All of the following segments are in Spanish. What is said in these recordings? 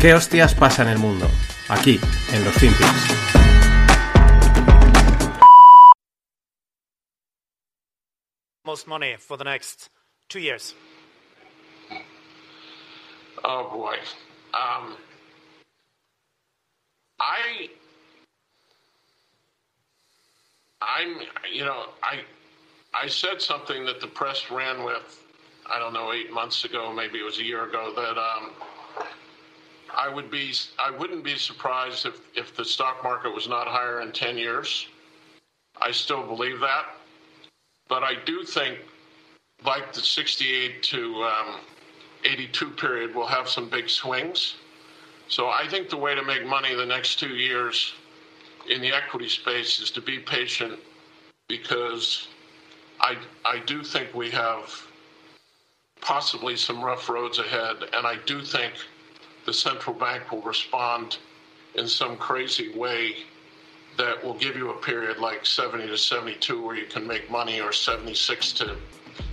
¿Qué hostias pasa en el mundo? Aquí, en los Finpics. most money for the next two years? Oh boy. Um, I, I'm, you know, I, I said something that the press ran with. I don't know, eight months ago, maybe it was a year ago, that um, I would be, I wouldn't be surprised if, if the stock market was not higher in ten years. I still believe that, but I do think, like the '68 to um, 82 period will have some big swings. So I think the way to make money the next two years in the equity space is to be patient because I, I do think we have possibly some rough roads ahead. And I do think the central bank will respond in some crazy way that will give you a period like 70 to 72 where you can make money or 76 to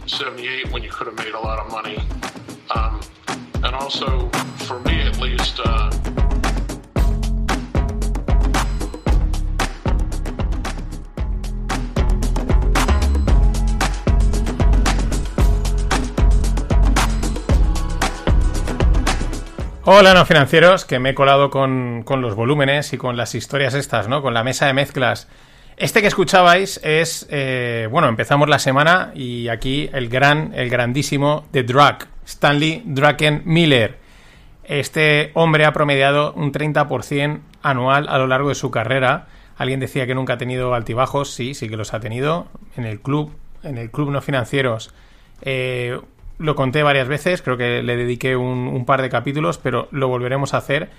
78 when you could have made a lot of money. Um, and also, for me at least, uh, Hola, no financieros, que me he colado con, con, los volúmenes y con las historias estas, ¿no? Con la mesa de mezclas. Este que escuchabais es, eh, bueno, empezamos la semana y aquí el gran, el grandísimo The Drug, Stanley Draken Miller. Este hombre ha promediado un 30% anual a lo largo de su carrera. Alguien decía que nunca ha tenido altibajos, sí, sí que los ha tenido. En el club, en el club no financieros, eh, lo conté varias veces, creo que le dediqué un, par de capítulos, pero lo volveremos a hacer.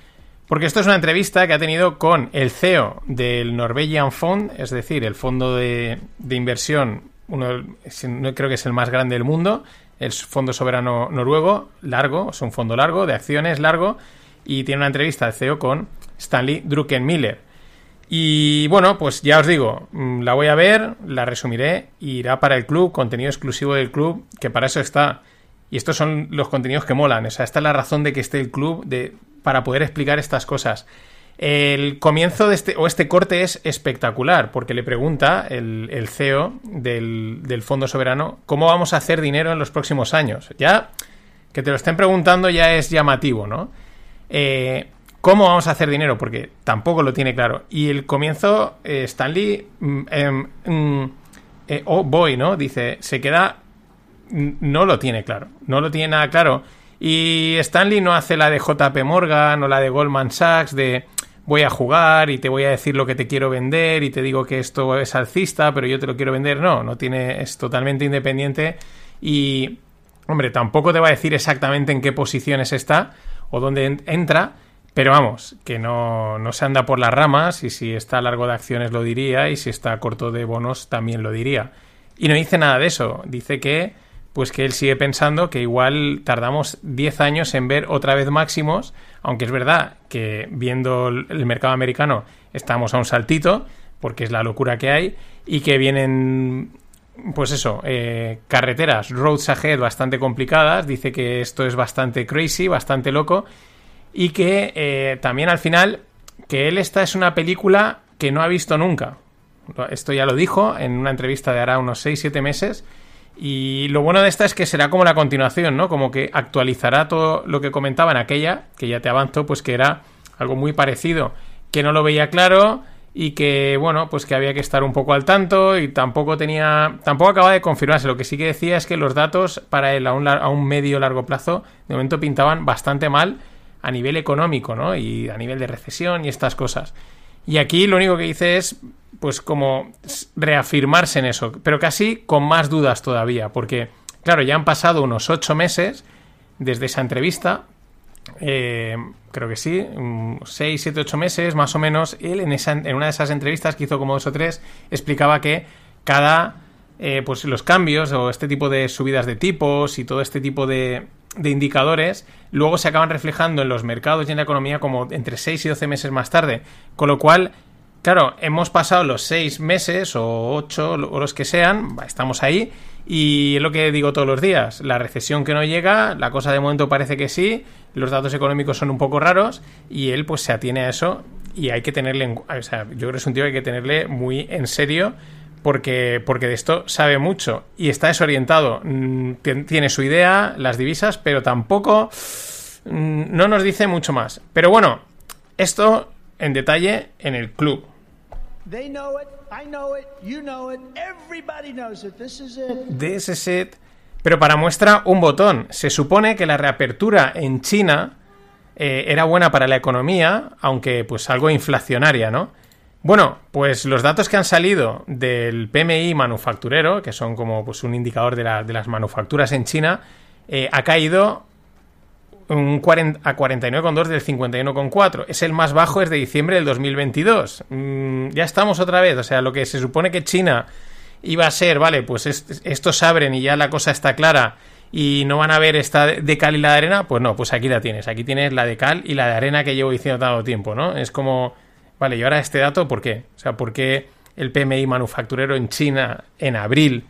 Porque esto es una entrevista que ha tenido con el CEO del Norwegian Fund, es decir, el fondo de, inversión, uno, creo que es el más grande del mundo, el Fondo Soberano Noruego, largo, es un fondo largo, de acciones largo, y tiene una entrevista de CEO con Stanley Druckenmiller. Y bueno, pues ya os digo, mm, la voy a ver, la resumiré, irá para el club, contenido exclusivo del club, que para eso está. Y estos son los contenidos que molan, o sea, esta es la razón de que esté el club de, para poder explicar estas cosas. El comienzo de este, o este corte es espectacular, porque le pregunta el, el CEO del, del, Fondo Soberano cómo vamos a hacer dinero en los próximos años. Ya que te lo estén preguntando ya es llamativo, ¿no? Eh, ¿Cómo vamos a hacer dinero? Porque tampoco lo tiene claro. Y el comienzo, eh, Stanley, mm, eh, oh boy, ¿no? Dice, se queda, no lo tiene claro, no lo tiene nada claro. Y Stanley no hace la de JP Morgan o la de Goldman Sachs de voy a jugar y te voy a decir lo que te quiero vender y te digo que esto es alcista, pero yo te lo quiero vender. No, no tiene, es totalmente independiente y, hombre, tampoco te va a decir exactamente en qué posiciones está o dónde entra, pero vamos, que no, no se anda por las ramas y si está largo de acciones lo diría y si está corto de bonos también lo diría. Y no dice nada de eso, dice que pues que él sigue pensando que igual tardamos 10 años en ver otra vez máximos, aunque es verdad que viendo el mercado americano estamos a un saltito, porque es la locura que hay, y que vienen, pues eso, eh, carreteras, roads ahead bastante complicadas, dice que esto es bastante crazy, bastante loco, y que eh, también al final, que él esta es una película que no ha visto nunca. Esto ya lo dijo en una entrevista de hará unos 6-7 meses, y lo bueno de esta es que será como la continuación, ¿no? Como que actualizará todo lo que comentaba en aquella, que ya te avanzo, pues que era algo muy parecido, que no lo veía claro y que, bueno, pues que había que estar un poco al tanto y tampoco tenía, tampoco acaba de confirmarse. Lo que sí que decía es que los datos para él a un, a un medio largo plazo de momento pintaban bastante mal a nivel económico, ¿no? Y a nivel de recesión y estas cosas. Y aquí lo único que dice es pues como reafirmarse en eso, pero casi con más dudas todavía, porque claro, ya han pasado unos ocho meses desde esa entrevista, eh, creo que sí, seis, siete, ocho meses más o menos, él en, esa, en una de esas entrevistas que hizo como dos o tres, explicaba que cada, eh, pues los cambios o este tipo de subidas de tipos y todo este tipo de, de indicadores luego se acaban reflejando en los mercados y en la economía como entre 6 y 12 meses más tarde, con lo cual claro, hemos pasado los seis meses o ocho o los que sean, estamos ahí y es lo que digo todos los días, la recesión que no llega, la cosa de momento parece que sí, los datos económicos son un poco raros y él pues se atiene a eso y hay que tenerle, o sea, yo creo que es un tío que hay que tenerle muy en serio porque, porque de esto sabe mucho y está desorientado. Mm, tiene su idea, las divisas, pero tampoco mm, no nos dice mucho más. Pero bueno, esto en detalle en el club. This it. Pero para muestra un botón. Se supone que la reapertura en China eh, era buena para la economía, aunque pues algo inflacionaria, ¿no? Bueno, pues los datos que han salido del PMI manufacturero, que son como pues, un indicador de, las manufacturas en China, eh, ha caído un 40, a 49,2 del 51,4. Es el más bajo desde diciembre del 2022. Mm, ya estamos otra vez. O sea, lo que se supone que China iba a ser, vale, pues estos abren y ya la cosa está clara y no van a ver esta de cal y la de arena, pues no, pues aquí la tienes. Aquí tienes la de cal y la de arena que llevo diciendo tanto tiempo, ¿no? Es como, vale, y ahora este dato, ¿por qué? O sea, ¿por qué el PMI manufacturero en China en abril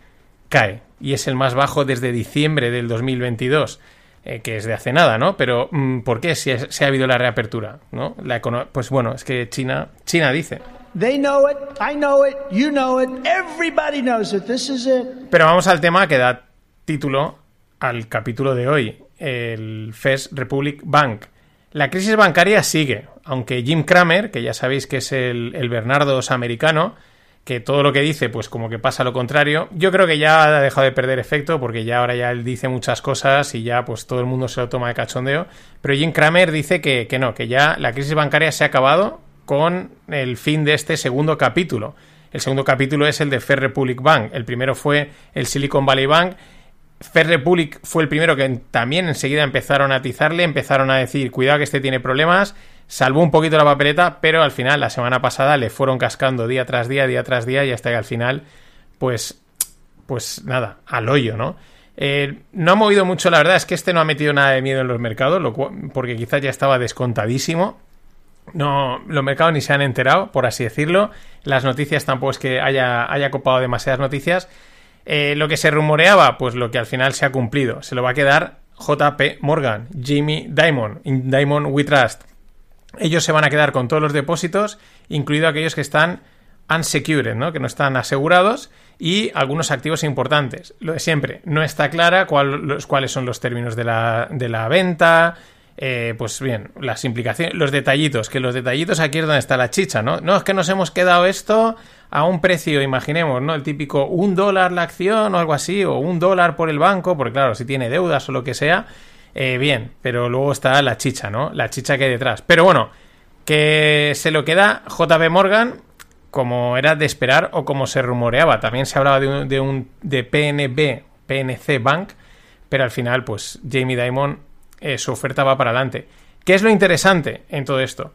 cae? Y es el más bajo desde diciembre del 2022. Eh, que es de hace nada, ¿no? Pero mm, ¿por qué si, ha habido la reapertura? ¿no? La pues bueno, es que China, China dice. Pero vamos al tema que da título al capítulo de hoy, el First Republic Bank. La crisis bancaria sigue, aunque Jim Cramer, que ya sabéis que es el, el Bernardos americano, que todo lo que dice, pues como que pasa lo contrario. Yo creo que ya ha dejado de perder efecto, porque ya ahora ya él dice muchas cosas y ya pues todo el mundo se lo toma de cachondeo. Pero Jim Cramer dice que, que no, que ya la crisis bancaria se ha acabado con el fin de este segundo capítulo. El segundo capítulo es el de Fair Republic Bank. El primero fue el Silicon Valley Bank. Fair Republic fue el primero que también enseguida empezaron a atizarle, empezaron a decir, cuidado que este tiene problemas salvó un poquito la papeleta, pero al final, la semana pasada, le fueron cascando día tras día, día tras día, y hasta que al final, pues, pues nada, al hoyo, ¿no? Eh, no ha movido mucho, la verdad es que este no ha metido nada de miedo en los mercados, porque quizás ya estaba descontadísimo. No, los mercados ni se han enterado, por así decirlo. Las noticias tampoco es que haya, haya copado demasiadas noticias. Eh, lo que se rumoreaba, pues lo que al final se ha cumplido. Se lo va a quedar JP Morgan, Jimmy Diamond, Diamond We Trust ellos se van a quedar con todos los depósitos, incluido aquellos que están unsecured, ¿no? que no están asegurados, y algunos activos importantes. Lo de siempre, no está clara cuáles son los términos de la, de la venta, eh, pues bien, las implicaciones, los detallitos, que los detallitos aquí es donde está la chicha, ¿no? No es que nos hemos quedado esto a un precio, imaginemos, ¿no? El típico un dólar la acción o algo así, o un dólar por el banco, porque claro, si tiene deudas o lo que sea, eh, bien, pero luego está la chicha, ¿no? La chicha que hay detrás. Pero bueno, que se lo queda JB Morgan como era de esperar o como se rumoreaba. También se hablaba de de, un, de PNB, PNC Bank, pero al final, pues Jamie Dimon, eh, su oferta va para adelante. ¿Qué es lo interesante en todo esto?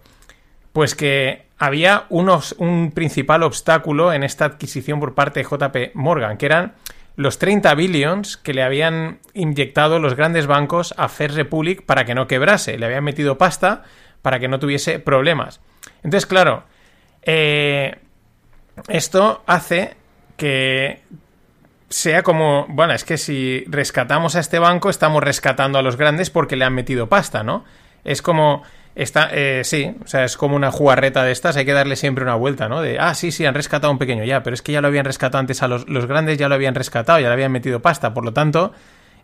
Pues que había unos, un principal obstáculo en esta adquisición por parte de JP Morgan, que eran los 30 billions que le habían inyectado los grandes bancos a First Republic para que no quebrase. Le habían metido pasta para que no tuviese problemas. Entonces, claro, eh, esto hace que sea como, bueno, es que si rescatamos a este banco, estamos rescatando a los grandes porque le han metido pasta, ¿no? Es como Está, eh, sí, o sea, es como una jugarreta de estas, hay que darle siempre una vuelta, ¿no? De, ah, sí, sí, han rescatado un pequeño ya, pero es que ya lo habían rescatado antes a los, los grandes, ya lo habían rescatado, ya le habían metido pasta, por lo tanto,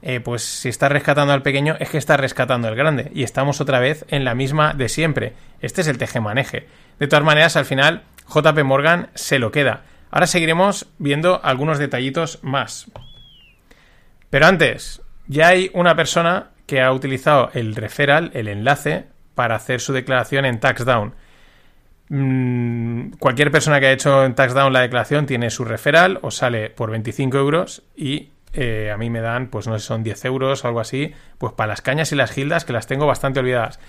eh, pues si está rescatando al pequeño, es que está rescatando al grande, y estamos otra vez en la misma de siempre. Este es el tejemaneje. De todas maneras, al final, JP Morgan se lo queda. Ahora seguiremos viendo algunos detallitos más. Pero antes, ya hay una persona que ha utilizado el referral, el enlace, para hacer su declaración en TaxDown. Mm, cualquier persona que ha hecho en TaxDown la declaración tiene su referral, o sale por 25 euros y eh, a mí me dan, pues no sé, son 10 euros o algo así, pues para las cañas y las gildas que las tengo bastante olvidadas.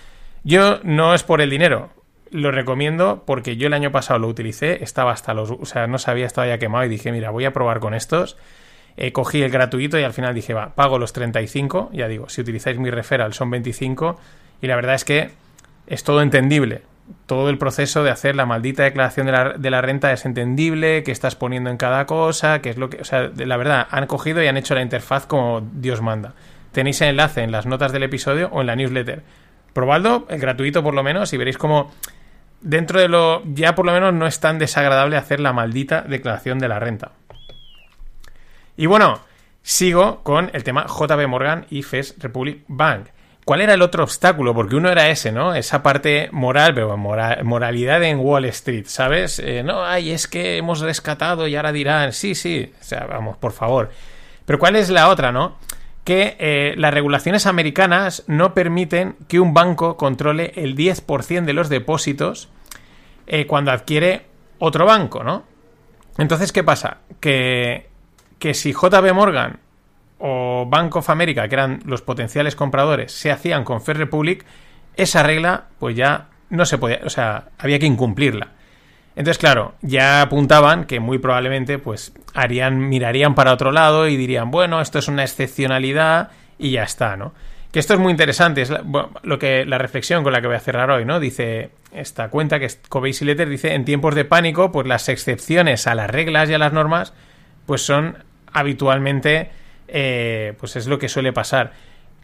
Yo no es por el dinero, lo recomiendo porque yo el año pasado lo utilicé, estaba hasta los, o sea, no sabía, estaba ya quemado y dije, mira, voy a probar con estos. Eh, cogí el gratuito y al final dije, va, pago los 35, ya digo, si utilizáis mi referral son 25 y la verdad es que es todo entendible. todo el proceso de hacer la maldita declaración de la, de la, renta es entendible, que estás poniendo en cada cosa, que es lo que... O sea, la verdad, han cogido y han hecho la interfaz como Dios manda. Tenéis el enlace en las notas del episodio o en la newsletter. Probadlo, el gratuito por lo menos, y veréis como dentro de lo... ya por lo menos no es tan desagradable hacer la maldita declaración de la renta. Y bueno, sigo con el tema JB Morgan y First Republic Bank. ¿Cuál era el otro obstáculo? Porque uno era ese, ¿no? Esa parte moral, pero moralidad en Wall Street, ¿sabes? Eh, no, ay, es que hemos rescatado y ahora dirán, sí, sí, o sea, vamos, por favor. Pero ¿cuál es la otra, no? Que eh, las regulaciones americanas no permiten que un banco controle el 10% de los depósitos eh, cuando adquiere otro banco, ¿no? Entonces, ¿qué pasa? Que, que si JB Morgan o Bank of America, que eran los potenciales compradores, se hacían con Fair Republic, esa regla pues ya no se podía, o sea, había que incumplirla. Entonces, claro, ya apuntaban que muy probablemente pues harían, mirarían para otro lado y dirían, bueno, esto es una excepcionalidad y ya está, ¿no? Que esto es muy interesante, es lo que la reflexión con la que voy a cerrar hoy, ¿no? Dice esta cuenta que es y Letter dice, en tiempos de pánico, pues las excepciones a las reglas y a las normas pues son habitualmente eh, pues es lo que suele pasar.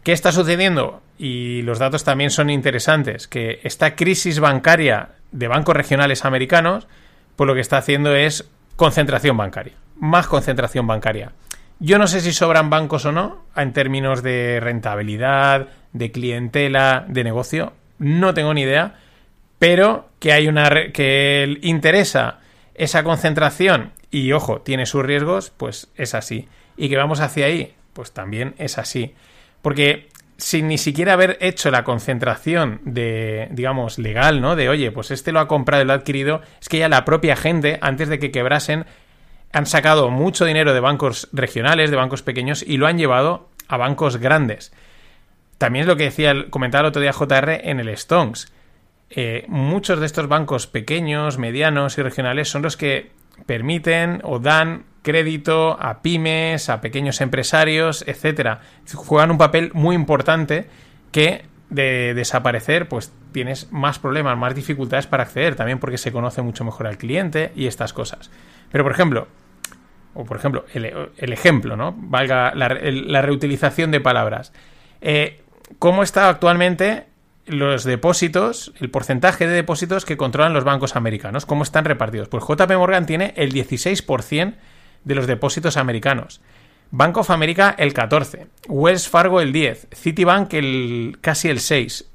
¿Qué está sucediendo? Y los datos también son interesantes, que esta crisis bancaria de bancos regionales americanos, pues lo que está haciendo es concentración bancaria, más concentración bancaria. Yo no sé si sobran bancos o no en términos de rentabilidad, de clientela, de negocio, no tengo ni idea, pero que hay una que interesa esa concentración y ojo, tiene sus riesgos, pues es así y que vamos hacia ahí, pues también es así. Porque sin ni siquiera haber hecho la concentración de, digamos, legal, ¿no? De, oye, pues este lo ha comprado y lo ha adquirido, es que ya la propia gente, antes de que quebrasen, han sacado mucho dinero de bancos regionales, de bancos pequeños, y lo han llevado a bancos grandes. También es lo que decía, comentaba el otro día JR en el Stones. Eh, muchos de estos bancos pequeños, medianos y regionales son los que permiten o dan crédito a pymes, a pequeños empresarios, etcétera. Juegan un papel muy importante que de desaparecer, pues tienes más problemas, más dificultades para acceder, también porque se conoce mucho mejor al cliente y estas cosas. Pero, por ejemplo, o por ejemplo, el, ejemplo, ¿no? Valga la, reutilización de palabras. Eh, ¿Cómo está actualmente los depósitos, el porcentaje de depósitos que controlan los bancos americanos? ¿Cómo están repartidos? Pues JP Morgan tiene el 16% de los depósitos americanos. Bank of America el 14, Wells Fargo el 10, Citibank el casi el 6,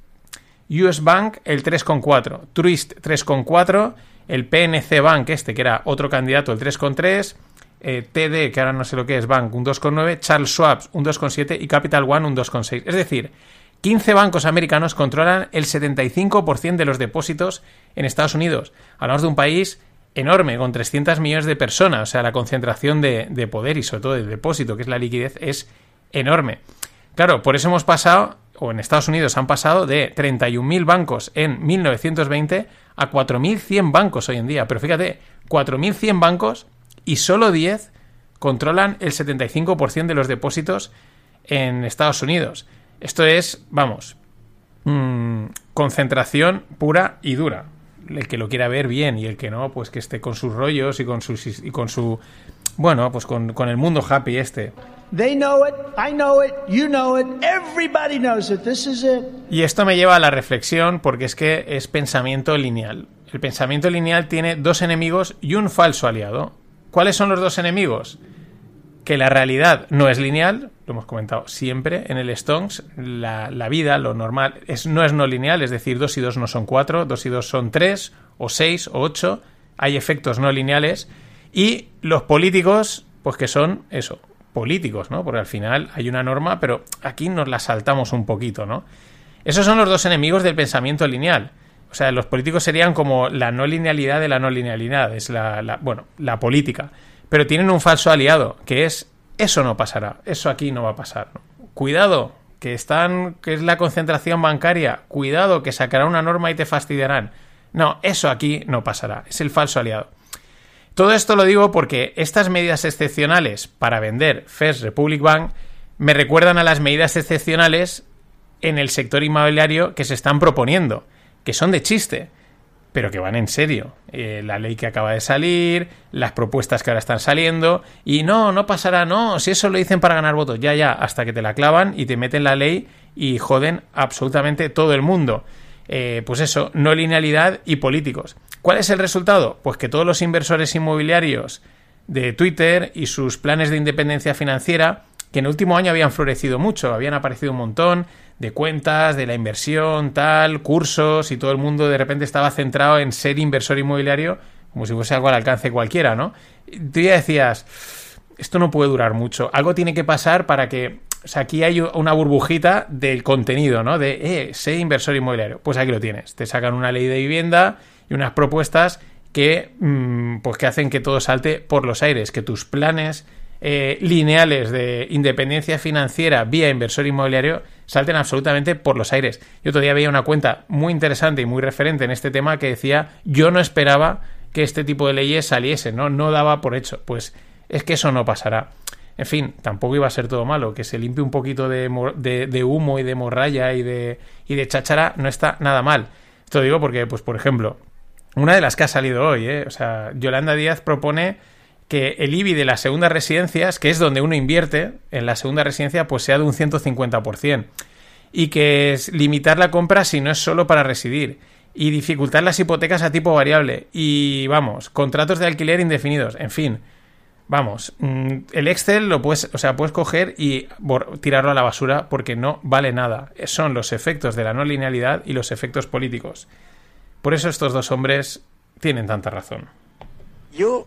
US Bank el 3,4, Truist 3,4, el PNC Bank este que era otro candidato el 3,3, eh, TD que ahora no sé lo que es Bank un 2,9, Charles Schwab un 2,7 y Capital One un 2,6. Es decir, 15 bancos americanos controlan el 75% de los depósitos en Estados Unidos. Hablamos de un país enorme, con 300 millones de personas. O sea, la concentración de, poder y sobre todo de depósito, que es la liquidez, es enorme. Claro, por eso hemos pasado, o en Estados Unidos han pasado de 31.000 bancos en 1920 a 4.100 bancos hoy en día. Pero fíjate, 4.100 bancos y solo 10 controlan el 75% de los depósitos en Estados Unidos. Esto es, vamos, mm, concentración pura y dura el que lo quiera ver bien y el que no, pues que esté con sus rollos y con, sus, y con su... Bueno, pues con, el mundo happy este. Y esto me lleva a la reflexión porque es que es pensamiento lineal. El pensamiento lineal tiene dos enemigos y un falso aliado. ¿Cuáles son los dos enemigos? Que la realidad no es lineal, hemos comentado siempre en el Stones, la, vida, lo normal, es, no es no lineal, es decir, 2 y 2 no son 4, 2 y 2 son 3, o 6, o 8, hay efectos no lineales, y los políticos, pues que son eso, políticos, ¿no? Porque al final hay una norma, pero aquí nos la saltamos un poquito, ¿no? Esos son los dos enemigos del pensamiento lineal. O sea, los políticos serían como la no linealidad de la no linealidad, es la, bueno, la política. Pero tienen un falso aliado, que es eso no pasará, eso aquí no va a pasar. Cuidado, que están, que es la concentración bancaria, cuidado, que sacará una norma y te fastidiarán. No, eso aquí no pasará, es el falso aliado. Todo esto lo digo porque estas medidas excepcionales para vender First Republic Bank me recuerdan a las medidas excepcionales en el sector inmobiliario que se están proponiendo, que son de chiste. Pero que van en serio. Eh, la ley que acaba de salir, las propuestas que ahora están saliendo, y no, no pasará, no, si eso lo dicen para ganar votos, ya, ya, hasta que te la clavan y te meten la ley y joden absolutamente todo el mundo. Eh, pues eso, no linealidad y políticos. ¿Cuál es el resultado? Pues que todos los inversores inmobiliarios de Twitter y sus planes de independencia financiera, que en el último año habían florecido mucho, habían aparecido un montón de cuentas, de la inversión, tal, cursos, y todo el mundo de repente estaba centrado en ser inversor inmobiliario como si fuese algo al alcance cualquiera, ¿no? tú ya decías, esto no puede durar mucho, algo tiene que pasar para que o sea, aquí hay una burbujita del contenido, ¿no? De, eh, sé inversor inmobiliario. Pues aquí lo tienes. Te sacan una ley de vivienda y unas propuestas que, mm, pues que hacen que todo salte por los aires, que tus planes eh, lineales de independencia financiera vía inversor inmobiliario salten absolutamente por los aires. Yo todavía veía una cuenta muy interesante y muy referente en este tema que decía yo no esperaba que este tipo de leyes saliesen, ¿no? No daba por hecho. Pues es que eso no pasará. En fin, tampoco iba a ser todo malo. Que se limpie un poquito de, humo y de morralla y de, y de cháchara no está nada mal. Esto digo porque, pues, por ejemplo, una de las que ha salido hoy, ¿eh? o sea, Yolanda Díaz propone que el IBI de las segundas residencias, que es donde uno invierte en la segunda residencia, pues sea de un 150%. Y que es limitar la compra si no es solo para residir. Y dificultar las hipotecas a tipo variable. Y vamos, contratos de alquiler indefinidos. En fin, Vamos, mm, el Excel lo puedes, o sea, puedes coger y tirarlo a la basura porque no vale nada. Son los efectos de la no linealidad y los efectos políticos. Por eso estos dos hombres tienen tanta razón. Yo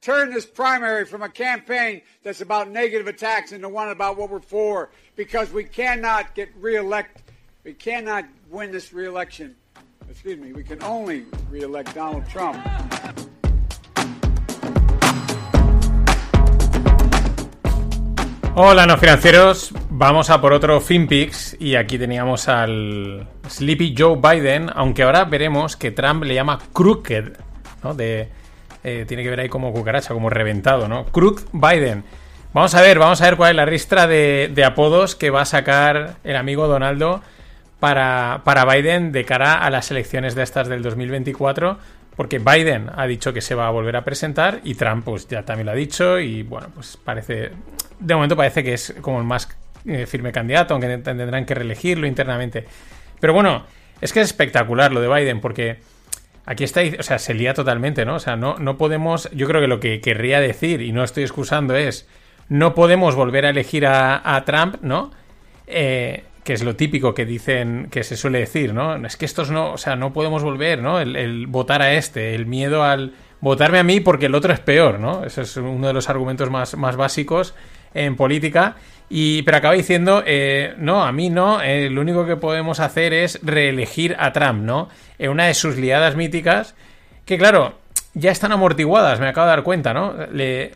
turn this primary from a campaign that's about negative attacks into one about what we're for, because we cannot get reelect, we cannot win this reelection. Excuse me, we can only reelect Donald Trump. Hola, no financieros. Vamos a por otro FinPix y aquí teníamos al Sleepy Joe Biden, aunque ahora veremos que Trump le llama Crooked, ¿no? De, eh, tiene que ver ahí como cucaracha, como reventado, ¿no? Crooked Biden. Vamos a ver, vamos a ver cuál es la ristra de, de apodos que va a sacar el amigo Donaldo para, para Biden de cara a las elecciones de estas del 2024 porque Biden ha dicho que se va a volver a presentar y Trump pues ya también lo ha dicho y bueno, pues parece, de momento parece que es como el más eh, firme candidato, aunque tendrán que reelegirlo internamente. Pero bueno, es que es espectacular lo de Biden porque aquí está, o sea, se lía totalmente, ¿no? O sea, no, no podemos, yo creo que lo que querría decir, y no estoy excusando, es, no podemos volver a elegir a, Trump, ¿no? Eh, que es lo típico que dicen, que se suele decir, ¿no? Es que estos no, o sea, no podemos volver, ¿no? El, votar a este, el miedo al votarme a mí porque el otro es peor, ¿no? Ese es uno de los argumentos más, más básicos en política. Y, pero acaba diciendo, eh, no, a mí no, eh, lo único que podemos hacer es reelegir a Trump, ¿no? En una de sus liadas míticas, que claro, ya están amortiguadas, me acabo de dar cuenta, ¿no? Le,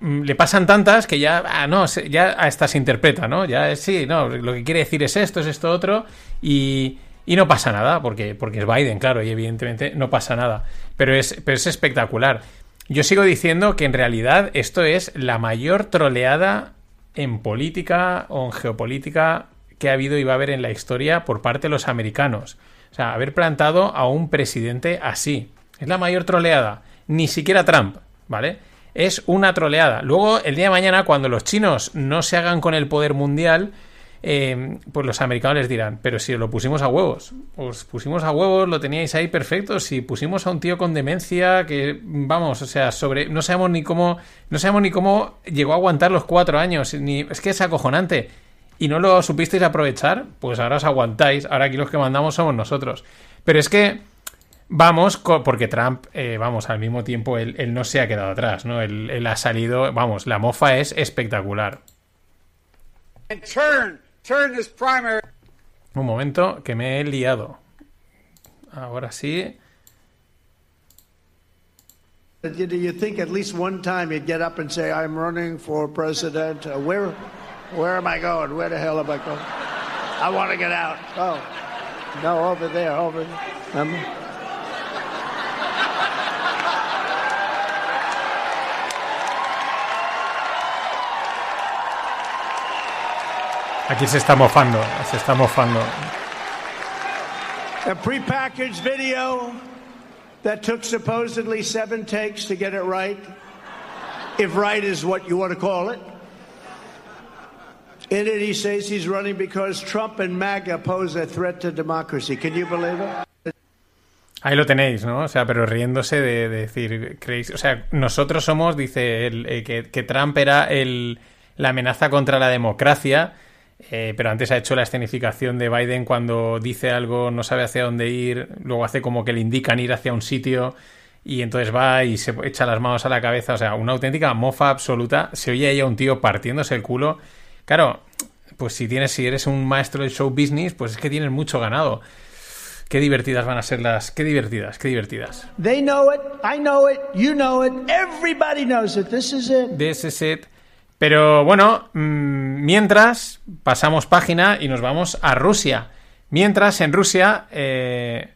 Mm, le pasan tantas que ya, ah, no, ya hasta se interpreta, ¿no? Ya sí, no, lo que quiere decir es esto, es esto otro, y, y no pasa nada, porque, porque es Biden, claro, y evidentemente no pasa nada. Pero es, pero es espectacular. Yo sigo diciendo que en realidad esto es la mayor troleada en política o en geopolítica que ha habido y va a haber en la historia por parte de los americanos. O sea, haber plantado a un presidente así. Es la mayor troleada. Ni siquiera Trump, ¿vale? es una troleada. Luego, el día de mañana, cuando los chinos no se hagan con el poder mundial, eh, pues los americanos les dirán, pero si lo pusimos a huevos, os pusimos a huevos, lo teníais ahí perfecto, si pusimos a un tío con demencia que, vamos, o sea, sobre, no sabemos ni cómo, no sabemos ni cómo llegó a aguantar los cuatro años, es que es acojonante, y no lo supisteis aprovechar, pues ahora os aguantáis, ahora aquí los que mandamos somos nosotros. Pero es que Vamos, porque Trump, eh, vamos, al mismo tiempo, él, no se ha quedado atrás, ¿no? Él, ha salido, vamos, la mofa es espectacular. Un momento, que me he liado. Ahora sí. You, you think at least one time you'd get up and say, I'm running for president. Uh, where, where am I going? Where the hell am I going? I want to get out. Oh, no, over there, over there. Um, Aquí se está mofando, se está mofando. a prepackaged video that took supposedly seven takes to get it right, if right is what you want to call it. In it, he says he's running because Trump and MAGA pose a threat to democracy. Can you believe it? Ahí lo tenéis, ¿no? O sea, pero riéndose de, de decir, creéis, o sea, nosotros somos, dice él, eh, que, que Trump era el, la amenaza contra la democracia, eh, pero antes ha hecho la escenificación de Biden cuando dice algo, no sabe hacia dónde ir, luego hace como que le indican ir hacia un sitio y entonces va y se echa las manos a la cabeza, o sea, una auténtica mofa absoluta. Se oye ahí a un tío partiéndose el culo. Claro, pues si tienes, si eres un maestro del show business, pues es que tienes mucho ganado. Qué divertidas van a ser las, qué divertidas, qué divertidas. They know it. I know it. You know it. Everybody knows it. This is it. Pero bueno, mm, mientras pasamos página y nos vamos a Rusia. Mientras en Rusia, eh,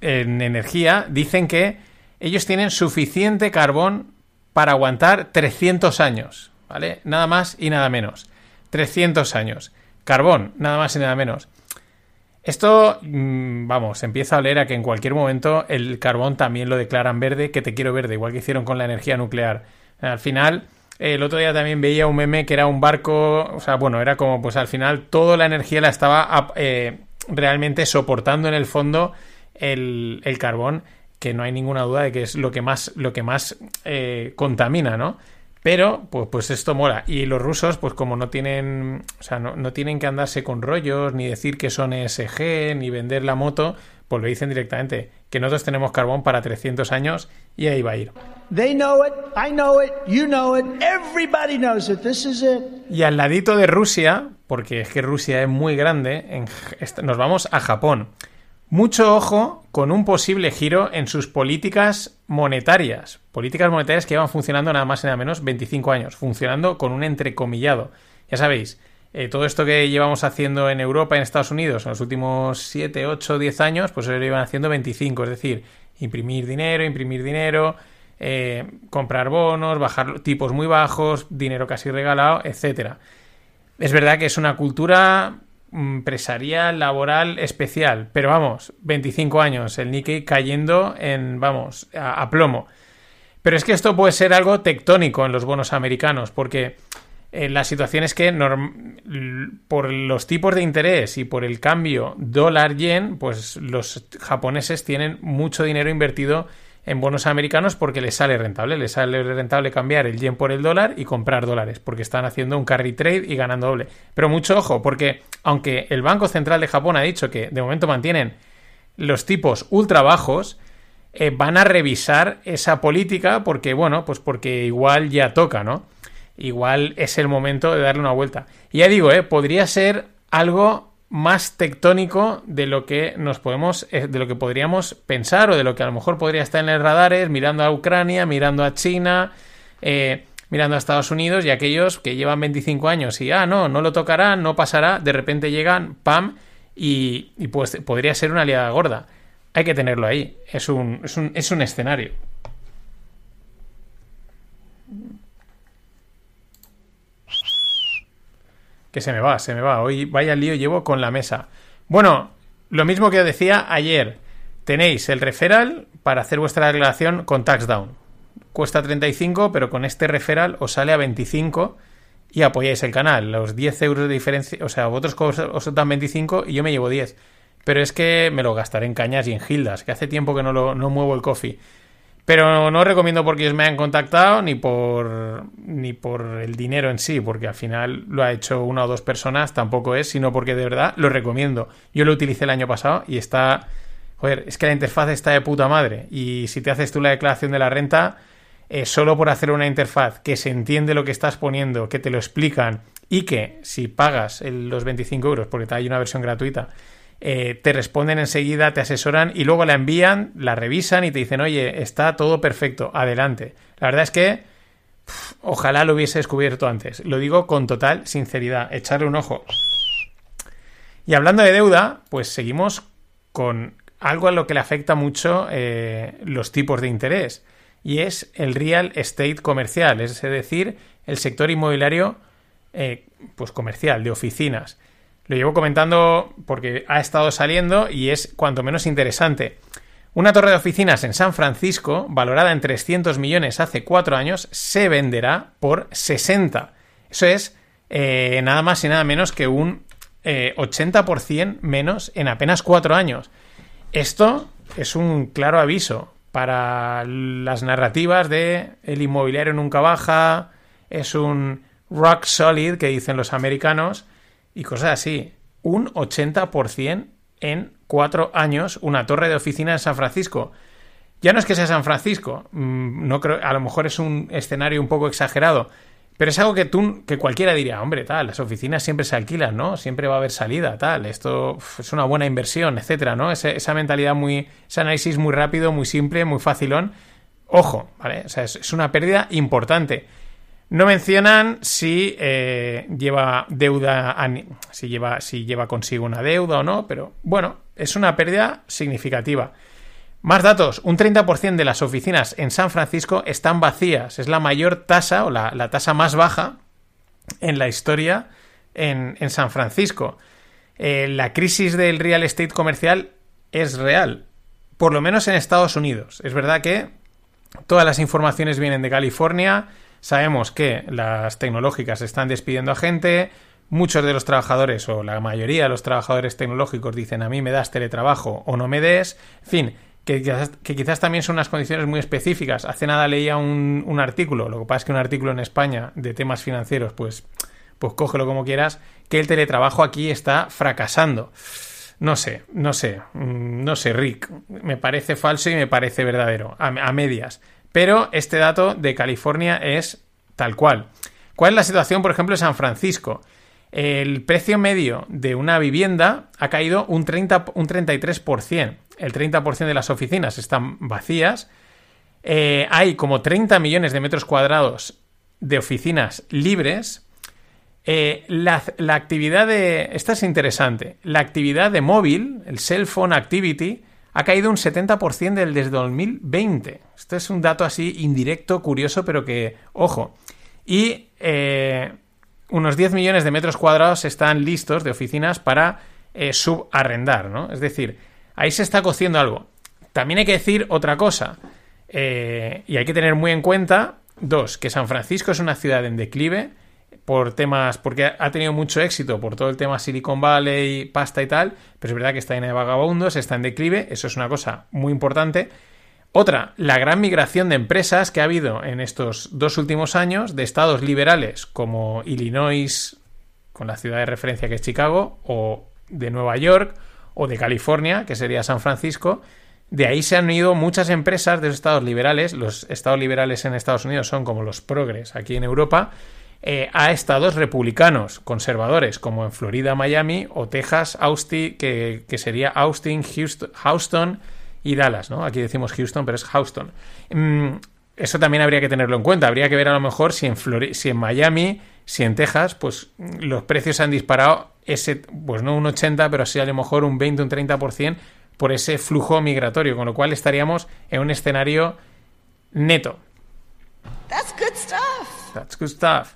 en energía, dicen que ellos tienen suficiente carbón para aguantar 300 años, ¿vale? Nada más y nada menos. 300 años. Carbón, nada más y nada menos. Esto, mm, vamos, empieza a oler a que en cualquier momento el carbón también lo declaran verde, que te quiero verde, igual que hicieron con la energía nuclear. Al final, el otro día también veía un meme que era un barco, o sea, bueno, era como, pues al final toda la energía la estaba eh, realmente soportando en el fondo el, el carbón, que no hay ninguna duda de que es lo que más, lo que más eh, contamina, ¿no? Pero, pues, pues esto mola. Y los rusos, pues como no tienen, o sea, no, no tienen que andarse con rollos, ni decir que son ESG, ni vender la moto, pues lo dicen directamente, que nosotros tenemos carbón para 300 años y ahí va a ir. They know it. I know it. You know it. Everybody knows it. This is it. Y al ladito de Rusia, porque es que Rusia es muy grande, en nos vamos a Japón. Mucho ojo con un posible giro en sus políticas monetarias. Políticas monetarias que llevan funcionando nada más y nada menos 25 años, funcionando con un entrecomillado. Ya sabéis, eh, todo esto que llevamos haciendo en Europa en Estados Unidos en los últimos 7, 8, 10 años, pues lo llevan haciendo 25. Es decir, imprimir dinero, imprimir dinero, eh, comprar bonos, bajar tipos muy bajos, dinero casi regalado, etcétera. Es verdad que es una cultura mm, empresarial, laboral, especial, pero vamos, 25 años, el Nikkei cayendo en, vamos, a plomo. Pero es que esto puede ser algo tectónico en los bonos americanos, porque eh, la situación es que por los tipos de interés y por el cambio dólar-yen, pues los japoneses tienen mucho dinero invertido en bonos americanos porque les sale rentable. Les sale rentable cambiar el yen por el dólar y comprar dólares, porque están haciendo un carry trade y ganando doble. Pero mucho ojo, porque aunque el Banco Central de Japón ha dicho que de momento mantienen los tipos ultra bajos, eh, van a revisar esa política porque, bueno, pues porque igual ya toca, ¿no? Igual es el momento de darle una vuelta. Y ya digo, ¿eh? podría ser algo más tectónico de lo que nos podemos, eh, de lo que podríamos pensar o de lo que a lo mejor podría estar en el radares, mirando a Ucrania, mirando a China, eh, mirando a Estados Unidos y aquellos que llevan 25 años y, ah, no, no lo tocará, no pasará, de repente llegan, pam, y, y pues podría ser una aliada gorda. Hay que tenerlo ahí. Es un, es un, es un escenario. Que se me va, se me va. Hoy vaya lío llevo con la mesa. Bueno, lo mismo que decía ayer. Tenéis el referral para hacer vuestra declaración con taxdown. Cuesta 35, pero con este referral os sale a 25 y apoyáis el canal. Los 10 euros de diferencia, o sea, vosotros os dan 25 y yo me llevo 10. Pero es que me lo gastaré en cañas y en gildas, que hace tiempo que no, lo, no muevo el coffee. Pero no recomiendo porque ellos me han contactado ni por ni por el dinero en sí, porque al final lo ha hecho una o dos personas, tampoco es, sino porque de verdad lo recomiendo. Yo lo utilicé el año pasado y está joder, es que la interfaz está de puta madre y si te haces tú la declaración de la renta eh, solo por hacer una interfaz que se entiende lo que estás poniendo, que te lo explican y que si pagas los 25 euros, porque hay una versión gratuita, eh, te responden enseguida, te asesoran y luego la envían, la revisan y te dicen, oye, está todo perfecto, adelante. La verdad es que ojalá lo hubiese descubierto antes. Lo digo con total sinceridad, echarle un ojo. Y hablando de deuda, pues seguimos con algo a lo que le afecta mucho eh, los tipos de interés y es el real estate comercial, es decir, el sector inmobiliario eh, pues comercial, de oficinas. Lo llevo comentando porque ha estado saliendo y es cuanto menos interesante. Una torre de oficinas en San Francisco, valorada en 300 millones hace cuatro años, se venderá por 60. Eso es eh, nada más y nada menos que un 80% menos en apenas cuatro años. Esto es un claro aviso para las narrativas de el inmobiliario nunca baja, es un rock solid que dicen los americanos y cosas así. Un 80% en cuatro años una torre de oficina en San Francisco. Ya no es que sea San Francisco, mm, no creo, a lo mejor es un escenario un poco exagerado, pero es algo que tú, que cualquiera diría, hombre, tal, las oficinas siempre se alquilan, ¿no? Siempre va a haber salida, tal, esto es una buena inversión, etcétera, ¿no? esa mentalidad muy, ese análisis muy rápido, muy simple, muy facilón. Ojo, ¿vale? O sea, es, una pérdida importante. No mencionan si eh, lleva deuda, si lleva, si lleva consigo una deuda o no, pero bueno, es una pérdida significativa. Más datos, un 30% de las oficinas en San Francisco están vacías. Es la mayor tasa o la, tasa más baja en la historia en, San Francisco. Eh, la crisis del real estate comercial es real, por lo menos en Estados Unidos. Es verdad que todas las informaciones vienen de California, sabemos que las tecnológicas están despidiendo a gente, muchos de los trabajadores o la mayoría de los trabajadores tecnológicos dicen a mí me das teletrabajo o no me des, en fin, que quizás, también son unas condiciones muy específicas. Hace nada leía un, artículo, lo que pasa es que un artículo en España de temas financieros, pues, pues cógelo como quieras, que el teletrabajo aquí está fracasando. No sé, no sé, mm, no sé, Rick, me parece falso y me parece verdadero, a, a medias. Pero este dato de California es tal cual. ¿Cuál es la situación, por ejemplo, en San Francisco? El precio medio de una vivienda ha caído un, 30, un 33% el 30% de las oficinas están vacías. Eh, hay como 30 millones de metros cuadrados de oficinas libres. Eh, la, actividad de... Esta es interesante. La actividad de móvil, el cell phone activity, ha caído un 70% del desde 2020. Esto es un dato así indirecto, curioso, pero que, ojo. Y eh, unos 10 millones de metros cuadrados están listos de oficinas para subarrendar, ¿no? Es decir, Ahí se está cociendo algo. También hay que decir otra cosa. Eh, y hay que tener muy en cuenta, dos, que San Francisco es una ciudad en declive por temas, porque ha tenido mucho éxito por todo el tema Silicon Valley, pasta y tal, pero es verdad que está llena de vagabundos, está en declive, eso es una cosa muy importante. Otra, la gran migración de empresas que ha habido en estos dos últimos años de estados liberales como Illinois, con la ciudad de referencia que es Chicago, o de Nueva York, o de California, que sería San Francisco. De ahí se han ido muchas empresas de los estados liberales, los estados liberales en Estados Unidos son como los progres aquí en Europa, eh, a estados republicanos, conservadores, como en Florida, Miami o Texas, Austin, que, sería Austin, Houston, y Dallas, ¿no? Aquí decimos Houston, pero es Houston. Mm, eso también habría que tenerlo en cuenta. Habría que ver a lo mejor si en, si en Miami, si en Texas, pues los precios han disparado ese, pues no un 80, pero sí a lo mejor un 20, un 30% por ese flujo migratorio, con lo cual estaríamos en un escenario neto. That's good stuff. That's good stuff.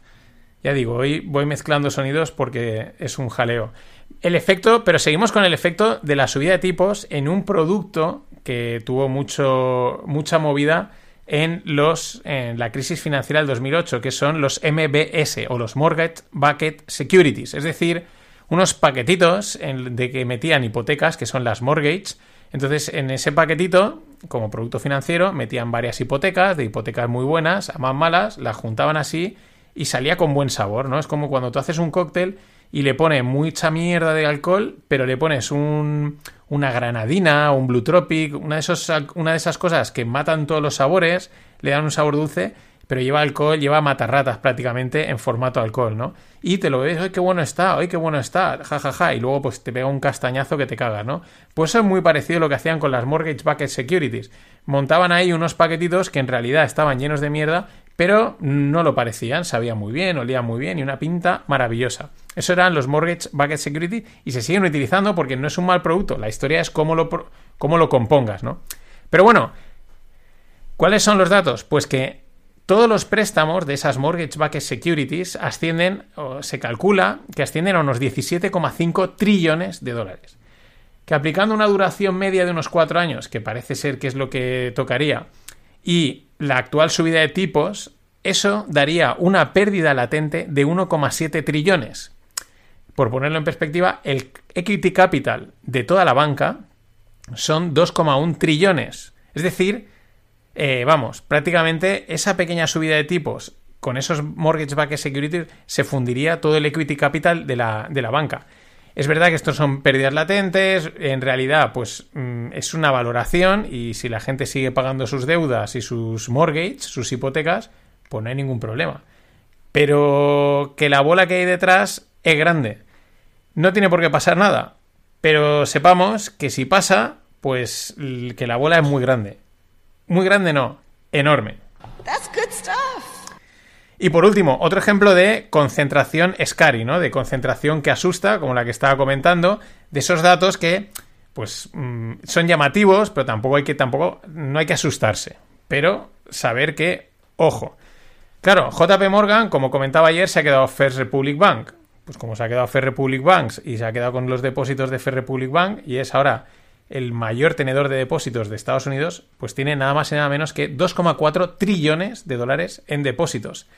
Ya digo, hoy voy mezclando sonidos porque es un jaleo. El efecto, pero seguimos con el efecto de la subida de tipos en un producto que tuvo mucho, mucha movida en, los, en la crisis financiera del 2008, que son los MBS o los Mortgage Bucket Securities, es decir, unos paquetitos de que metían hipotecas, que son las mortgage. Entonces, en ese paquetito, como producto financiero, metían varias hipotecas, de hipotecas muy buenas a más malas, las juntaban así y salía con buen sabor, ¿no? Es como cuando tú haces un cóctel y le pones mucha mierda de alcohol, pero le pones un, una granadina, un blue tropic, una de, esos, una de esas cosas que matan todos los sabores, le dan un sabor dulce, pero lleva alcohol, lleva matarratas prácticamente en formato alcohol, ¿no? Y te lo ves, ¡ay, qué bueno está! ¡ay, qué bueno está! Ja, ja, ja. Y luego pues te pega un castañazo que te cagas, ¿no? Pues eso es muy parecido a lo que hacían con las Mortgage Bucket Securities. Montaban ahí unos paquetitos que en realidad estaban llenos de mierda, pero no lo parecían, sabían muy bien, olían muy bien y una pinta maravillosa. Eso eran los Mortgage Bucket Security y se siguen utilizando porque no es un mal producto. La historia es cómo lo, cómo lo compongas, ¿no? Pero bueno, ¿cuáles son los datos? Pues que todos los préstamos de esas mortgage backed securities ascienden, o se calcula que ascienden a unos 17,5 trillones de dólares. Que aplicando una duración media de unos cuatro años, que parece ser que es lo que tocaría, y la actual subida de tipos, eso daría una pérdida latente de 1,7 trillones. Por ponerlo en perspectiva, el equity capital de toda la banca son 2,1 trillones. Es decir, eh, vamos, prácticamente esa pequeña subida de tipos con esos mortgage backed securities se fundiría todo el equity capital de la, de la banca. Es verdad que estos son pérdidas latentes, en realidad pues mm, es una valoración y si la gente sigue pagando sus deudas y sus mortgages, sus hipotecas, pues no hay ningún problema. Pero que la bola que hay detrás es grande. No tiene por qué pasar nada, pero sepamos que si pasa, pues que la bola es muy grande. Muy grande no, enorme. Y por último, otro ejemplo de concentración scary, ¿no? De concentración que asusta, como la que estaba comentando, de esos datos que, pues, mm, son llamativos, pero tampoco hay que, tampoco, no hay que asustarse. Pero saber que, ojo. Claro, JP Morgan, como comentaba ayer, se ha quedado First Republic Bank. Pues como se ha quedado First Republic Banks y se ha quedado con los depósitos de First Republic Bank y es ahora el mayor tenedor de depósitos de Estados Unidos, pues tiene nada más y nada menos que 2,4 trillones de dólares en depósitos.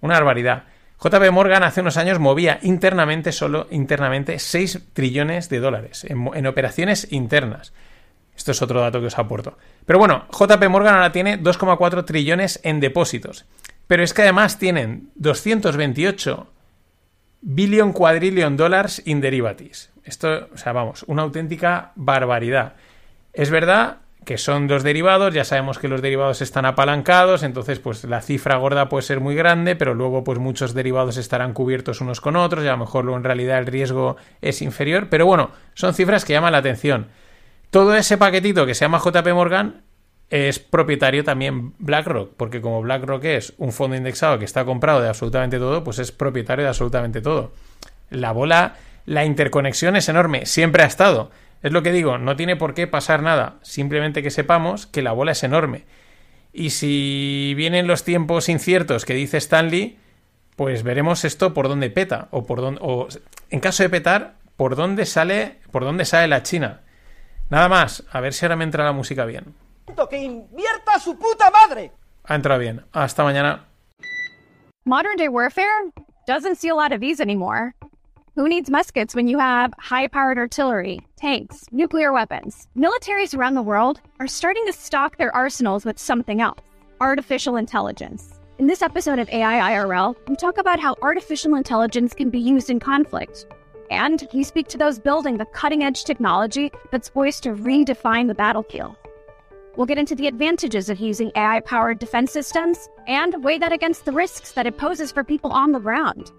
Una barbaridad. JP Morgan hace unos años movía internamente, solo internamente, 6 trillones de dólares en, operaciones internas. Esto es otro dato que os aporto. Pero bueno, JP Morgan ahora tiene 2,4 trillones en depósitos. Pero es que además tienen 228 billion quadrillion dollars in derivatives. Esto, o sea, vamos, una auténtica barbaridad. Es verdad que son dos derivados, ya sabemos que los derivados están apalancados, entonces pues la cifra gorda puede ser muy grande, pero luego pues muchos derivados estarán cubiertos unos con otros y a lo mejor luego en realidad el riesgo es inferior, pero bueno, son cifras que llaman la atención. Todo ese paquetito que se llama JP Morgan es propietario también BlackRock, porque como BlackRock es un fondo indexado que está comprado de absolutamente todo, pues es propietario de absolutamente todo. La bola la interconexión es enorme, siempre ha estado. Es lo que digo, no tiene por qué pasar nada, simplemente que sepamos que la bola es enorme. Y si vienen los tiempos inciertos que dice Stanley, pues veremos esto por dónde peta o por dónde o en caso de petar, por dónde sale, por dónde sale la China. Nada más, a ver si ahora me entra la música bien. Que invierta su puta madre. Ha entrado bien. Hasta mañana. Modern day warfare doesn't see a lot of these anymore. Who needs muskets when you have high powered artillery, tanks, nuclear weapons? Militaries around the world are starting to stock their arsenals with something else artificial intelligence. In this episode of AI IRL, we talk about how artificial intelligence can be used in conflict. And we speak to those building the cutting edge technology that's poised to redefine the battlefield. We'll get into the advantages of using AI powered defense systems and weigh that against the risks that it poses for people on the ground.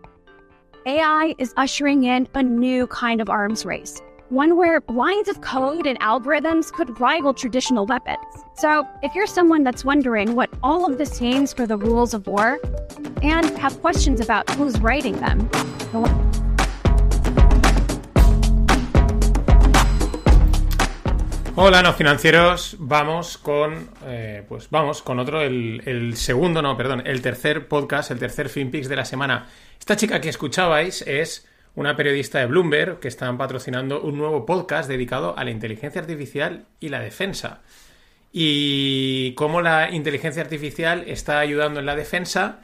AI is ushering in a new kind of arms race, one where lines of code and algorithms could rival traditional weapons. So, if you're someone that's wondering what all of this means for the rules of war and have questions about who's writing them, Hola, no financieros. Vamos con, eh, pues vamos con otro, el, el, segundo, no, perdón, el tercer podcast, el tercer FinPix de la semana. Esta chica que escuchabais es una periodista de Bloomberg que están patrocinando un nuevo podcast dedicado a la inteligencia artificial y la defensa. Y cómo la inteligencia artificial está ayudando en la defensa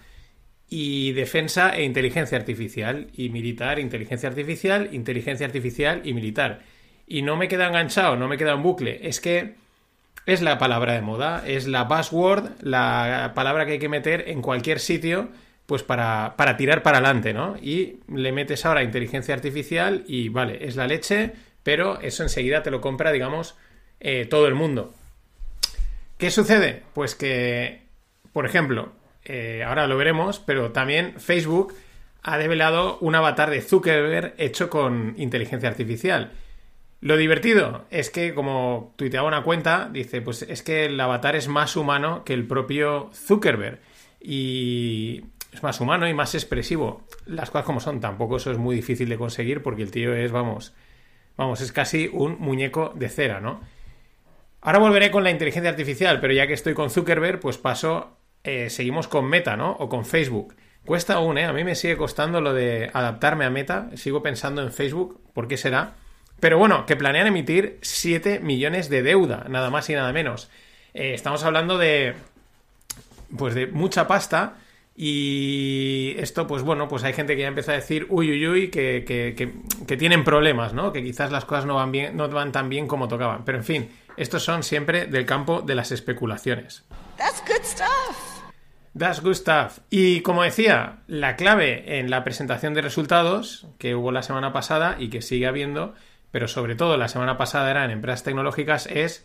y defensa e inteligencia artificial y militar, inteligencia artificial, inteligencia artificial y militar y no me queda enganchado, no me queda en bucle. Es que es la palabra de moda, es la buzzword, la palabra que hay que meter en cualquier sitio, pues para, para tirar para adelante, ¿no? Y le metes ahora inteligencia artificial y vale, es la leche, pero eso enseguida te lo compra, digamos, eh, todo el mundo. ¿Qué sucede? Pues que, por ejemplo, eh, ahora lo veremos, pero también Facebook ha develado un avatar de Zuckerberg hecho con inteligencia artificial. Lo divertido es que, como tuiteaba una cuenta, dice, pues es que el avatar es más humano que el propio Zuckerberg. Y es más humano y más expresivo. Las cosas como son, tampoco eso es muy difícil de conseguir porque el tío es, vamos, vamos, es casi un muñeco de cera, ¿no? Ahora volveré con la inteligencia artificial, pero ya que estoy con Zuckerberg, pues paso, eh, seguimos con Meta, ¿no? O con Facebook. Cuesta aún, ¿eh? A mí me sigue costando lo de adaptarme a Meta. Sigo pensando en Facebook. ¿Por qué será? Pero bueno, que planean emitir 7 millones de deuda, nada más y nada menos. Eh, estamos hablando de. Pues de mucha pasta. Y esto, pues bueno, pues hay gente que ya empieza a decir, uy, uy, uy, que, que, que, que tienen problemas, ¿no? Que quizás las cosas no van, bien, no van tan bien como tocaban. Pero en fin, estos son siempre del campo de las especulaciones. That's good stuff. That's good stuff. Y como decía, la clave en la presentación de resultados que hubo la semana pasada y que sigue habiendo, pero sobre todo la semana pasada era en empresas tecnológicas, es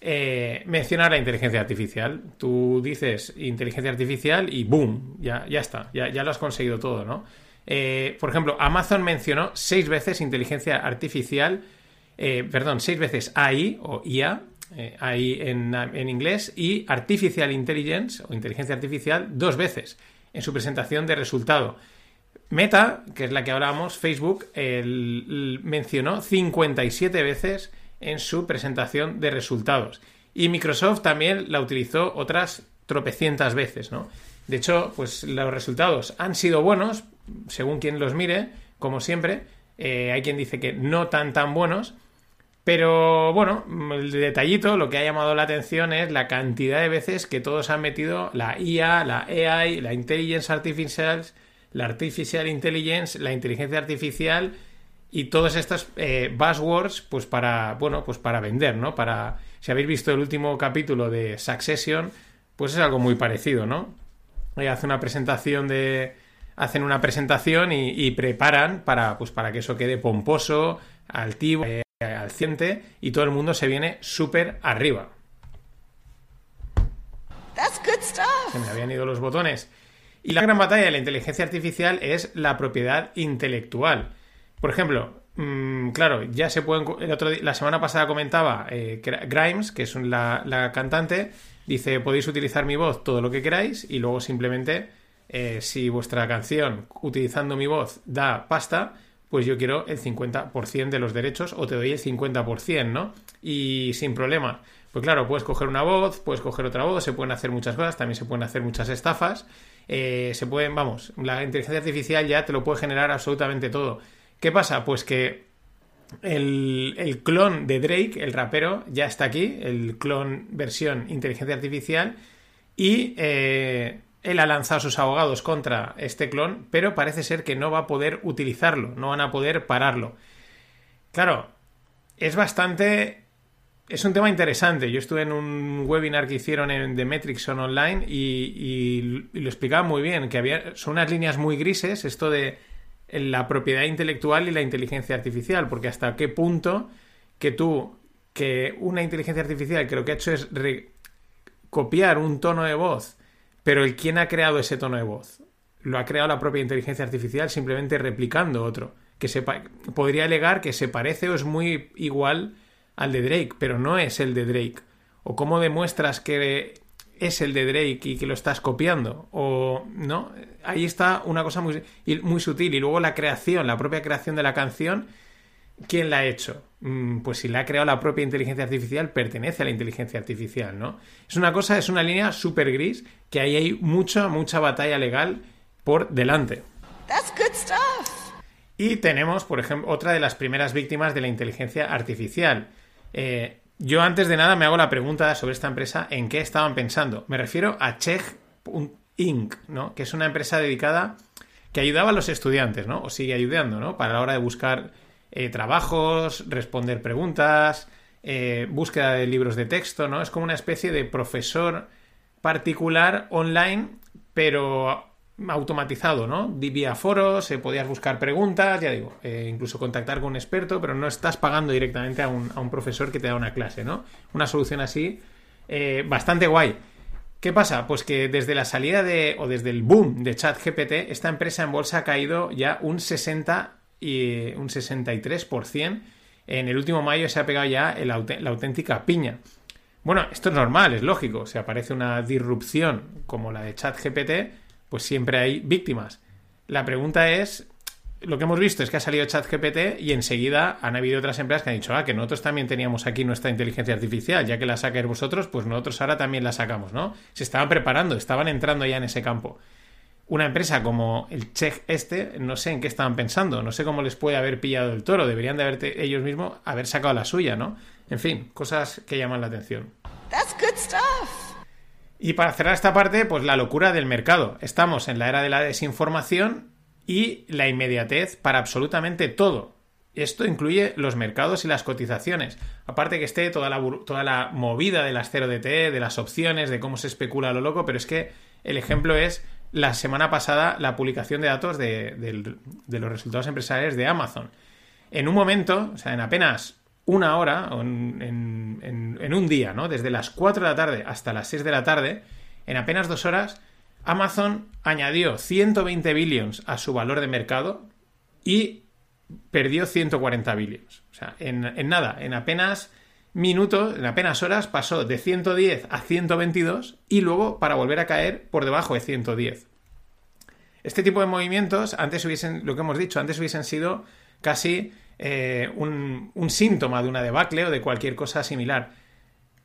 eh, mencionar la inteligencia artificial. Tú dices inteligencia artificial y ¡boom! Ya, ya está, ya, ya lo has conseguido todo, ¿no? Eh, por ejemplo, Amazon mencionó seis veces inteligencia artificial, eh, perdón, seis veces AI o IA, AI en, en inglés, y Artificial Intelligence o inteligencia artificial dos veces en su presentación de resultado. Meta, que es la que hablábamos, Facebook, mencionó 57 veces en su presentación de resultados. Y Microsoft también la utilizó otras tropecientas veces, ¿no? De hecho, pues los resultados han sido buenos, según quien los mire, como siempre. Eh, hay quien dice que no tan tan buenos, pero bueno, el detallito, lo que ha llamado la atención es la cantidad de veces que todos han metido la IA, la AI, la Intelligence Artificial, la Artificial Intelligence, la inteligencia artificial y todos estos eh, buzzwords, pues para, bueno, pues para vender, ¿no? Para, si habéis visto el último capítulo de Succession, pues es algo muy parecido, ¿no? Eh, hace una presentación de, hacen una presentación y, y preparan para, pues para que eso quede pomposo, altivo, eh, alciente y todo el mundo se viene súper arriba. That's good stuff. Se me habían ido los botones. Y la gran batalla de la inteligencia artificial es la propiedad intelectual. Por ejemplo, mm, claro, ya se pueden. El otro di- la semana pasada comentaba eh, Grimes, que es la, la cantante, dice: podéis utilizar mi voz todo lo que queráis y luego simplemente, eh, si vuestra canción utilizando mi voz da pasta, pues yo quiero el 50% de los derechos o te doy el 50%, ¿no? Y sin problema. Pues claro, puedes coger una voz, puedes coger otra voz, se pueden hacer muchas cosas, también se pueden hacer muchas estafas. eh, se pueden, vamos, la inteligencia artificial ya te lo puede generar absolutamente todo. ¿Qué pasa? Pues que el, el clon de Drake, el rapero, ya está aquí, el clon versión inteligencia artificial, y eh, él ha lanzado sus abogados contra este clon, pero parece ser que no va a poder utilizarlo, no van a poder pararlo. Claro, es bastante... Es un tema interesante. Yo estuve en un webinar que hicieron en The Metrixon Online y, y- lo explicaba muy bien, que había, son unas líneas muy grises, esto de la propiedad intelectual y la inteligencia artificial, porque hasta qué punto que tú, que una inteligencia artificial que lo que ha hecho es copiar un tono de voz, pero el quién ha creado ese tono de voz, lo ha creado la propia inteligencia artificial simplemente replicando otro, que se podría alegar que se parece o es muy igual al de Drake, pero no es el de Drake. O cómo demuestras que es el de Drake y que lo estás copiando. O no, ahí está una cosa muy, sutil. Y luego la creación, la propia creación de la canción, ¿quién la ha hecho? Mm, Pues si la ha creado la propia inteligencia artificial, pertenece a la inteligencia artificial, ¿no? Es una cosa, es una línea súper gris que ahí hay mucha, mucha batalla legal por delante. That's good stuff. Y tenemos, por ejemplo, otra de las primeras víctimas de la inteligencia artificial. Eh, yo antes de nada me hago la pregunta sobre esta empresa, ¿en qué estaban pensando? Me refiero a Chech Inc., ¿no? Que es una empresa dedicada que ayudaba a los estudiantes, ¿no? O sigue ayudando, ¿no? Para la hora de buscar eh, trabajos, responder preguntas, eh, búsqueda de libros de texto, ¿no? Es como una especie de profesor particular online, pero automatizado, ¿no? Vía foros, eh, podías buscar preguntas, ya digo, eh, incluso contactar con un experto, pero no estás pagando directamente a un, a un profesor que te da una clase, ¿no? Una solución así eh, bastante guay. ¿Qué pasa? Pues que desde la salida de, o desde el boom de ChatGPT, esta empresa en bolsa ha caído ya un 60 y un 63%. En el último mayo se ha pegado ya la auténtica piña. Bueno, esto es normal, es lógico. Si aparece una disrupción como la de ChatGPT, pues siempre hay víctimas. La pregunta es, lo que hemos visto es que ha salido ChatGPT y enseguida han habido otras empresas que han dicho, ah, que nosotros también teníamos aquí nuestra inteligencia artificial, ya que la sacáis vosotros, pues nosotros ahora también la sacamos, ¿no? Se estaban preparando, estaban entrando ya en ese campo. Una empresa como el Check este, no sé en qué estaban pensando, no sé cómo les puede haber pillado el toro, deberían de haber ellos mismos haber sacado la suya, ¿no? En fin, cosas que llaman la atención. That's good stuff. Y para cerrar esta parte, pues la locura del mercado. Estamos en la era de la desinformación y la inmediatez para absolutamente todo. Esto incluye los mercados y las cotizaciones. Aparte que esté toda la, movida de las 0DT, de las opciones, de cómo se especula lo loco, pero es que el ejemplo es la semana pasada la publicación de datos de, los resultados empresariales de Amazon. En un momento, o sea, en apenas una hora, en, un día, ¿no? Desde las 4 de la tarde hasta las 6 de la tarde, en apenas dos horas, Amazon añadió 120 billions a su valor de mercado y perdió 140 billions. O sea, en, en nada, en apenas minutos, en apenas horas, pasó de 110 a 122 y luego para volver a caer por debajo de 110. Este tipo de movimientos, antes hubiesen, lo que hemos dicho, antes hubiesen sido casi eh, un, síntoma de una debacle o de cualquier cosa similar.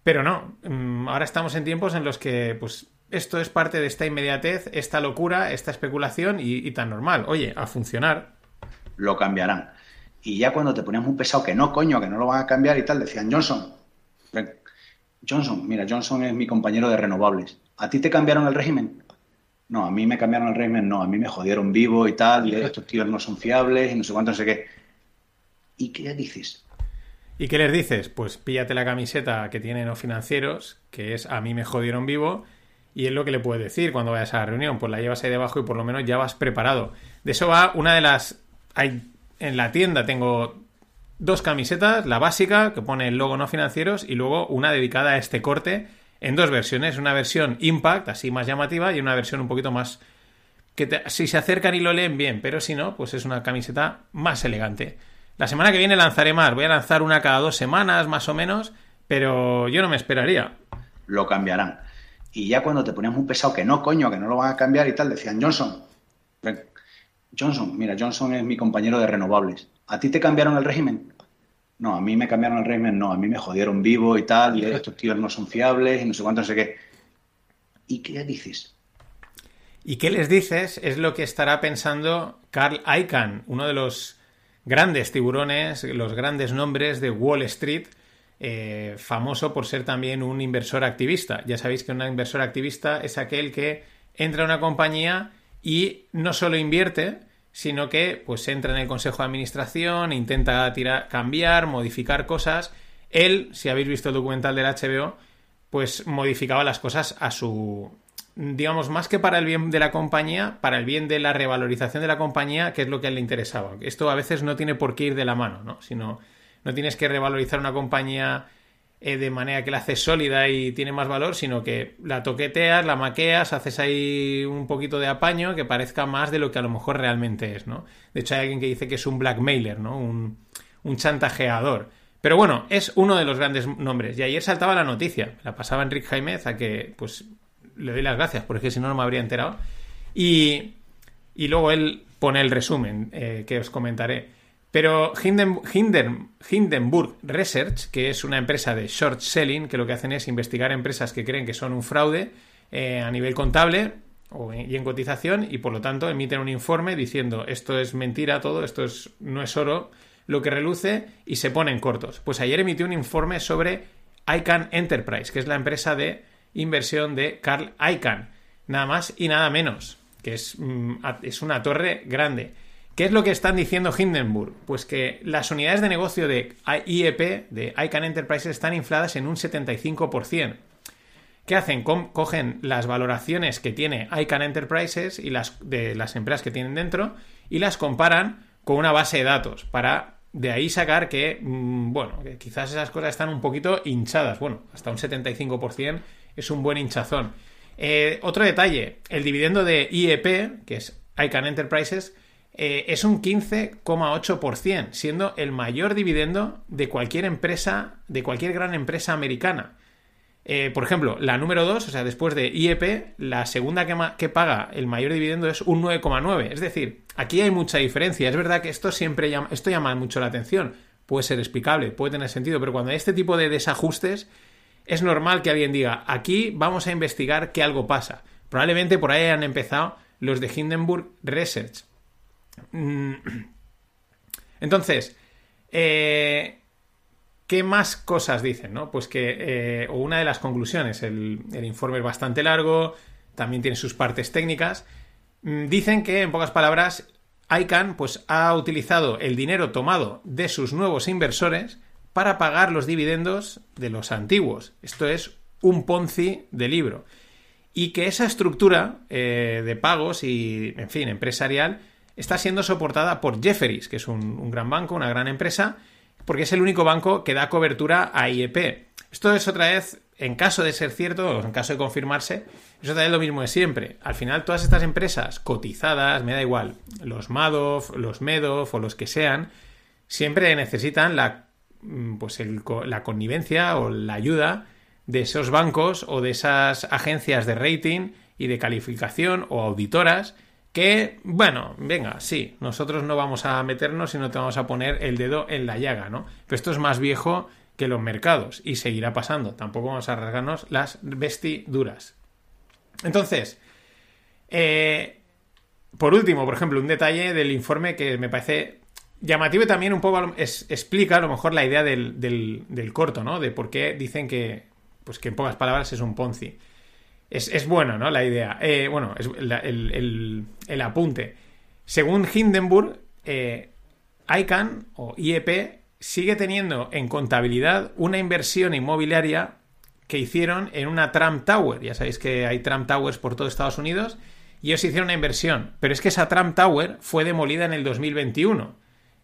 Pero no, mm, ahora estamos en tiempos en los que, pues, esto es parte de esta inmediatez, esta locura, esta especulación y, tan normal. Oye, a funcionar. Lo cambiarán. Y ya cuando te poníamos un pesado que no, coño, que no lo van a cambiar y tal, decían, Johnson. Johnson, mira, Johnson es mi compañero de renovables. ¿A ti te cambiaron el régimen? No, a mí me cambiaron el régimen, no, a mí me jodieron vivo y tal, y estos tíos no son fiables y no sé cuánto, no sé qué. ¿Y qué dices? ¿Y qué les dices? Pues píllate la camiseta que tienen los financieros, que es a mí me jodieron vivo, y es lo que le puedes decir cuando vayas a la reunión, pues la llevas ahí debajo y por lo menos ya vas preparado. De eso va una de las... Hay en la tienda tengo dos camisetas, la básica, que pone el logo no financieros, y luego una dedicada a este corte en dos versiones. Una versión Impact, así más llamativa, y una versión un poquito más... que si se acercan y lo leen bien, pero si no, pues es una camiseta más elegante. La semana que viene lanzaré más, voy a lanzar una cada dos semanas más o menos, pero yo no me esperaría. Lo cambiarán. Y ya cuando te poníamos un pesado que no, coño, que no lo van a cambiar y tal, decían Johnson, ven, Johnson, mira, Johnson es mi compañero de renovables. ¿A ti te cambiaron el régimen? No, a mí me cambiaron el régimen, no, a mí me jodieron vivo y tal, y estos tíos no son fiables y no sé cuánto, no sé qué. ¿Y qué dices? ¿Y qué les dices? Es lo que estará pensando Carl Icahn, uno de los grandes tiburones, los grandes nombres de Wall Street, eh, famoso por ser también un inversor activista. Ya sabéis que un inversor activista es aquel que entra a una compañía y no solo invierte, sino que pues entra en el consejo de administración, intenta tirar, cambiar, modificar cosas. Él, si habéis visto el documental del HBO, pues modificaba las cosas a su digamos, más que para el bien de la compañía, para el bien de la revalorización de la compañía, que es lo que a él le interesaba. Esto a veces no tiene por qué ir de la mano, ¿no? Sino no tienes que revalorizar una compañía eh, de manera que la haces sólida y tiene más valor, sino que la toqueteas, la maqueas, haces ahí un poquito de apaño que parezca más de lo que a lo mejor realmente es, ¿no? De hecho, hay alguien que dice que es un blackmailer, ¿no? Un, un chantajeador. Pero bueno, es uno de los grandes nombres. Y ayer saltaba la noticia, la pasaba Enrique Jaimez a que, pues, le doy las gracias, porque si no, no me habría enterado. Y, y luego él pone el resumen eh, que os comentaré. Pero Hindenburg Research, que es una empresa de short selling, que lo que hacen es investigar empresas que creen que son un fraude eh, a nivel contable o y en cotización y por lo tanto emiten un informe diciendo esto es mentira todo, esto es, no es oro lo que reluce y se ponen cortos. Pues ayer emitió un informe sobre ICANN Enterprise, que es la empresa de inversión de Carl Icahn, nada más y nada menos, que es, mm, es una torre grande. ¿Qué es lo que están diciendo Hindenburg? Pues que las unidades de negocio de IEP, de ICANN Enterprises, están infladas en un 75%. ¿Qué hacen? cogen las valoraciones que tiene ICANN Enterprises y las de las empresas que tienen dentro y las comparan con una base de datos para de ahí sacar que, mm, bueno, que quizás esas cosas están un poquito hinchadas. Bueno, hasta un 75% es un buen hinchazón. Eh, otro detalle, el dividendo de IEP, que es ICANN Enterprises, eh, es un 15,8%, siendo el mayor dividendo de cualquier empresa, de cualquier gran empresa americana. Eh, por ejemplo, la número 2, o sea, después de IEP, la segunda que, que paga el mayor dividendo es un 9,9. Es decir, aquí hay mucha diferencia. Es verdad que esto siempre llama, esto llama mucho la atención. Puede ser explicable, puede tener sentido, pero cuando hay este tipo de desajustes, es normal que alguien diga, aquí vamos a investigar que algo pasa. Probablemente por ahí han empezado los de Hindenburg Research. Mm. Entonces, eh, ¿qué más cosas dicen? No? Pues que, eh, o una de las conclusiones, el, informe es bastante largo, también tiene sus partes técnicas, mm, dicen que, en pocas palabras, ICANN pues, ha utilizado el dinero tomado de sus nuevos inversores para pagar los dividendos de los antiguos. Esto es un Ponzi de libro. Y que esa estructura eh, de pagos y, en fin, empresarial, está siendo soportada por Jefferies, que es un, gran banco, una gran empresa, porque es el único banco que da cobertura a IEP. Esto es otra vez, en caso de ser cierto, o en caso de confirmarse, es otra vez lo mismo de siempre. Al final, todas estas empresas cotizadas, me da igual, los Madoff, los Medoff o los que sean, siempre necesitan la, mm, pues la connivencia o la ayuda de esos bancos o de esas agencias de rating y de calificación o auditoras que, bueno, venga, sí, nosotros no vamos a meternos y no te vamos a poner el dedo en la llaga, ¿no? Pero esto es más viejo que los mercados y seguirá pasando. Tampoco vamos a rasgarnos las vestiduras. Entonces, eh, por último, por ejemplo, un detalle del informe que me parece llamativo también un poco explica a lo mejor la idea del, del, corto, ¿no? De por qué dicen que, pues que en pocas palabras es un Ponzi. Es, bueno, ¿no? La idea. Eh, bueno, es el, apunte. Según Hindenburg, eh, ICANN o IEP sigue teniendo en contabilidad una inversión inmobiliaria que hicieron en una Trump Tower. Ya sabéis que hay Trump Towers por todo Estados Unidos. Y ellos hicieron una inversión. Pero es que esa Trump Tower fue demolida en el 2021.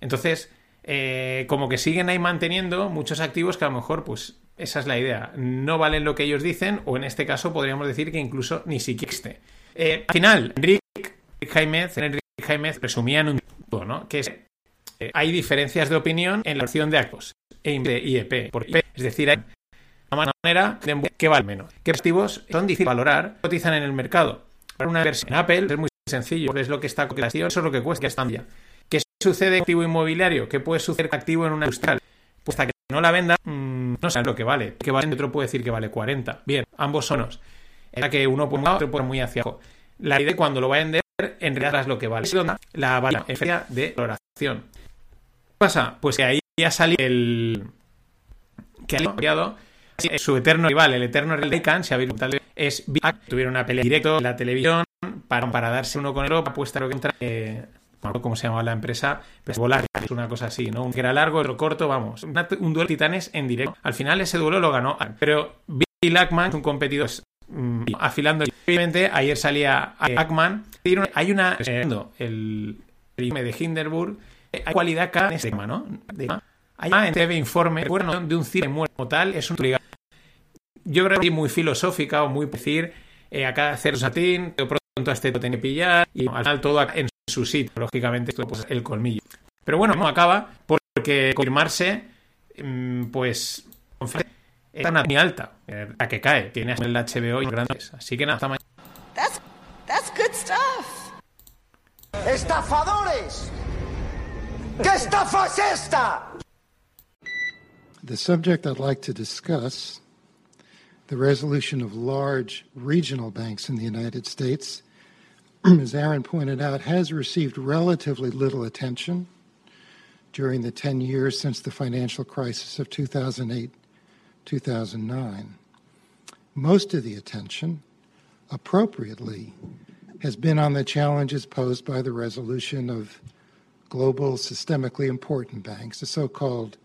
Entonces, eh, como que siguen ahí manteniendo muchos activos que a lo mejor, pues, esa es la idea. No valen lo que ellos dicen, o en este caso podríamos decir que incluso ni siquiera existe. Eh, al final, Enrique Jaimez, Enrique Jaimez presumían un punto, ¿no? Que es, eh, hay diferencias de opinión en la opción de actos e IEP. Por IP. Es decir, hay una manera que vale menos. ¿Qué activos son difíciles de valorar? Cotizan en el mercado. Para una versión en Apple es muy sencillo. Es lo que está cotización, eso es lo que cuesta, que está ya. ¿Qué sucede en activo inmobiliario? ¿Qué puede suceder activo en una industrial? Pues hasta que no la venda, mm, no sé lo que vale. Que vale, otro puede decir que vale 40. Bien, ambos sonos. Era que uno por un otro por muy hacia abajo. La idea de cuando lo va a vender, en realidad es lo que vale. La valoración de valoración. ¿Qué pasa? Pues que ahí ya salió el. que ha cambiado su eterno rival, el eterno rival de Khan, si habéis es Tuvieron una pelea directo en la televisión para, para darse uno con el otro, apuesta lo que entra. Eh, cómo se llamaba la empresa, pues volar, es una cosa así, ¿no? Un que era largo, otro corto, vamos. un duelo de titanes en directo. Al final ese duelo lo ganó, pero Bill Ackman, un competidor mm, afilando. Obviamente, ayer salía Ackman. Hay una. el informe de Hindenburg. Hay cualidad cada en este tema, ¿no? hay en este informe bueno, de un cine muerto tal. Es un. Yo creo que muy filosófica o muy decir. Eh, acá hacer satín, pronto a este lo tiene que pillar y al final todo en su sitio. Lógicamente, esto pues, el colmillo. Pero bueno, no acaba porque confirmarse, mm, pues, está muy alta, a que cae. Tiene el HBO y grandes. Así que nada, hasta mañana. That's, that's good stuff. ¡Estafadores! ¿Qué estafa es esta? The subject I'd like to discuss, the resolution of large regional banks in the United States, as Aaron pointed out, has received relatively little attention during the 10 years since the financial crisis of 2008 2009. Most of the attention, appropriately, has been on the challenges posed by the resolution of global systemically important banks, the so called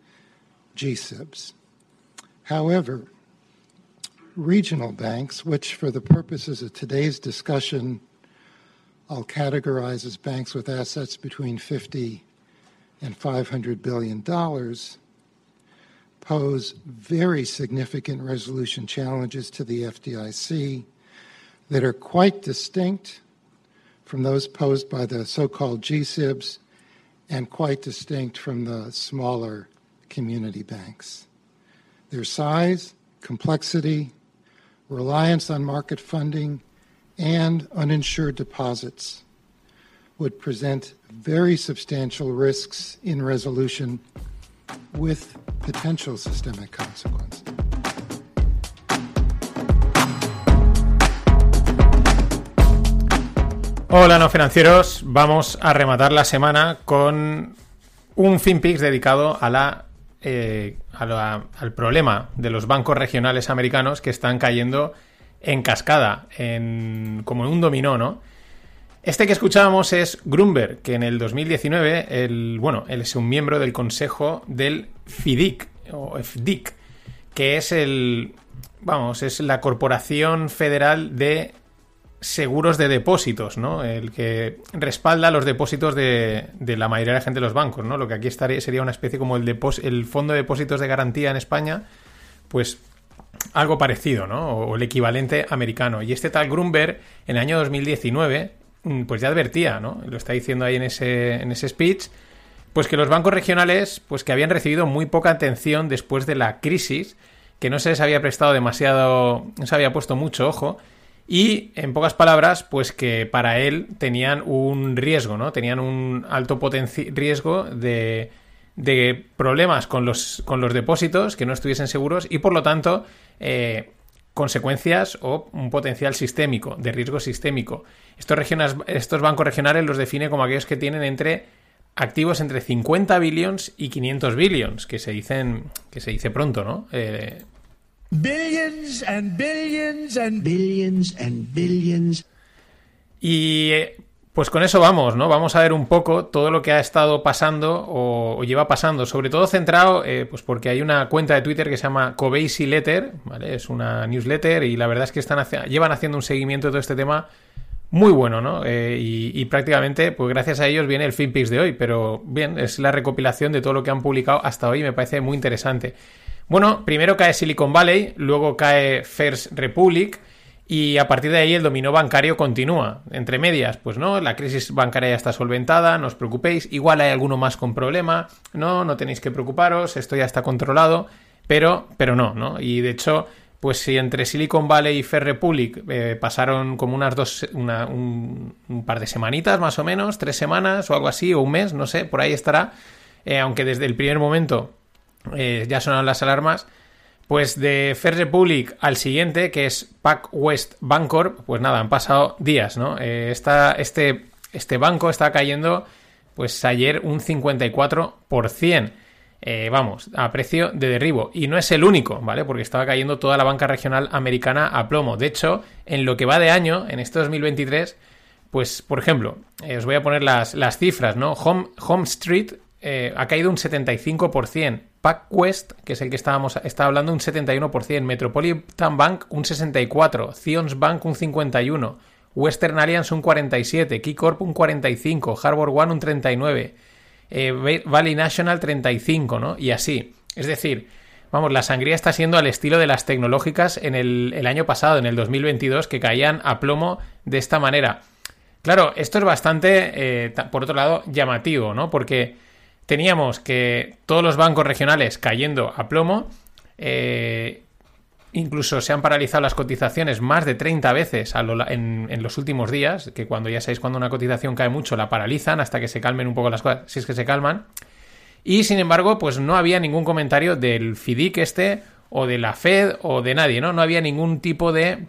GSIBs. However, regional banks, which for the purposes of today's discussion I'll categorize as banks with assets between 50 and 500 billion dollars pose very significant resolution challenges to the FDIC that are quite distinct from those posed by the so called GSIBs and quite distinct from the smaller community banks. Their size, complexity, reliance on market funding, and uninsured deposits would present very substantial risks in resolution with potential systemic consequences. Hola, no financieros. Vamos a rematar la semana con un FinPix dedicado a la, eh, a la, al problema de los bancos regionales americanos que están cayendo en cascada, en, como en un dominó, ¿no? Este que escuchábamos es Grunberg, que en el 2019, el, bueno, él es un miembro del consejo del FIDIC, o FDIC, que es el, vamos, es la Corporación Federal de seguros de depósitos, ¿no? El que respalda los depósitos de, de, la mayoría de la gente de los bancos, ¿no? Lo que aquí estaría, sería una especie como el, el fondo de depósitos de garantía en España, pues algo parecido, ¿no? O, el equivalente americano. Y este tal Grunberg, en el año 2019, mm, pues ya advertía, ¿no? Lo está diciendo ahí en ese, en ese speech, pues que los bancos regionales, pues que habían recibido muy poca atención después de la crisis, que no se les había prestado demasiado, no se había puesto mucho ojo, y, en pocas palabras, pues que para él tenían un riesgo, ¿no? Tenían un alto riesgo de, de problemas con los, con los depósitos que no estuviesen seguros y, por lo tanto, eh, consecuencias o un potencial sistémico, de riesgo sistémico. Estos, regiones, estos bancos regionales los define como aquellos que tienen entre activos entre 50 billions y 500 billions, que se dicen que se dice pronto, ¿no? Eh, Billions and billions and billions and billions. Y eh, pues con eso vamos, ¿no? Vamos a ver un poco todo lo que ha estado pasando o, lleva pasando, sobre todo centrado, eh, pues porque hay una cuenta de Twitter que se llama Coveysi Letter, ¿vale? Es una newsletter y la verdad es que están llevan haciendo un seguimiento de todo este tema muy bueno, ¿no? Eh, y, y, prácticamente, pues gracias a ellos viene el FinPix de hoy, pero bien, es la recopilación de todo lo que han publicado hasta hoy, me parece muy interesante. Bueno, primero cae Silicon Valley, luego cae First Republic y a partir de ahí el dominó bancario continúa. Entre medias, pues no, la crisis bancaria ya está solventada, no os preocupéis, igual hay alguno más con problema, no, no tenéis que preocuparos, esto ya está controlado, pero, pero no, ¿no? Y de hecho, pues si entre Silicon Valley y First Republic eh, pasaron como unas dos, una, un, un, par de semanitas más o menos, tres semanas o algo así, o un mes, no sé, por ahí estará, eh, aunque desde el primer momento eh, ya sonaron las alarmas. Pues de First Republic al siguiente, que es Pac West Bancorp, pues nada, han pasado días, ¿no? Eh, este, este banco está cayendo, pues ayer un 54%. Eh, vamos, a precio de derribo. Y no es el único, ¿vale? Porque estaba cayendo toda la banca regional americana a plomo. De hecho, en lo que va de año, en este 2023, pues, por ejemplo, eh, os voy a poner las, las cifras, ¿no? Home, Home Street eh, ha caído un 75%. PacWest, que es el que estábamos está hablando, un 71%. Metropolitan Bank un 64%. Zions Bank un 51%. Western Alliance un 47%. Keycorp un 45%. Harbor One un 39%. Eh, Valley National 35%, ¿no? Y así. Es decir, vamos, la sangría está siendo al estilo de las tecnológicas en el, el año pasado, en el 2022, que caían a plomo de esta manera. Claro, esto es bastante, eh, por otro lado, llamativo, ¿no? Porque teníamos que todos los bancos regionales cayendo a plomo, eh, incluso se han paralizado las cotizaciones más de 30 veces en, los últimos días, que cuando ya sabéis cuando una cotización cae mucho la paralizan hasta que se calmen un poco las cosas, si es que se calman. Y sin embargo, pues no había ningún comentario del FIDIC este o de la Fed o de nadie, ¿no? No había ningún tipo de,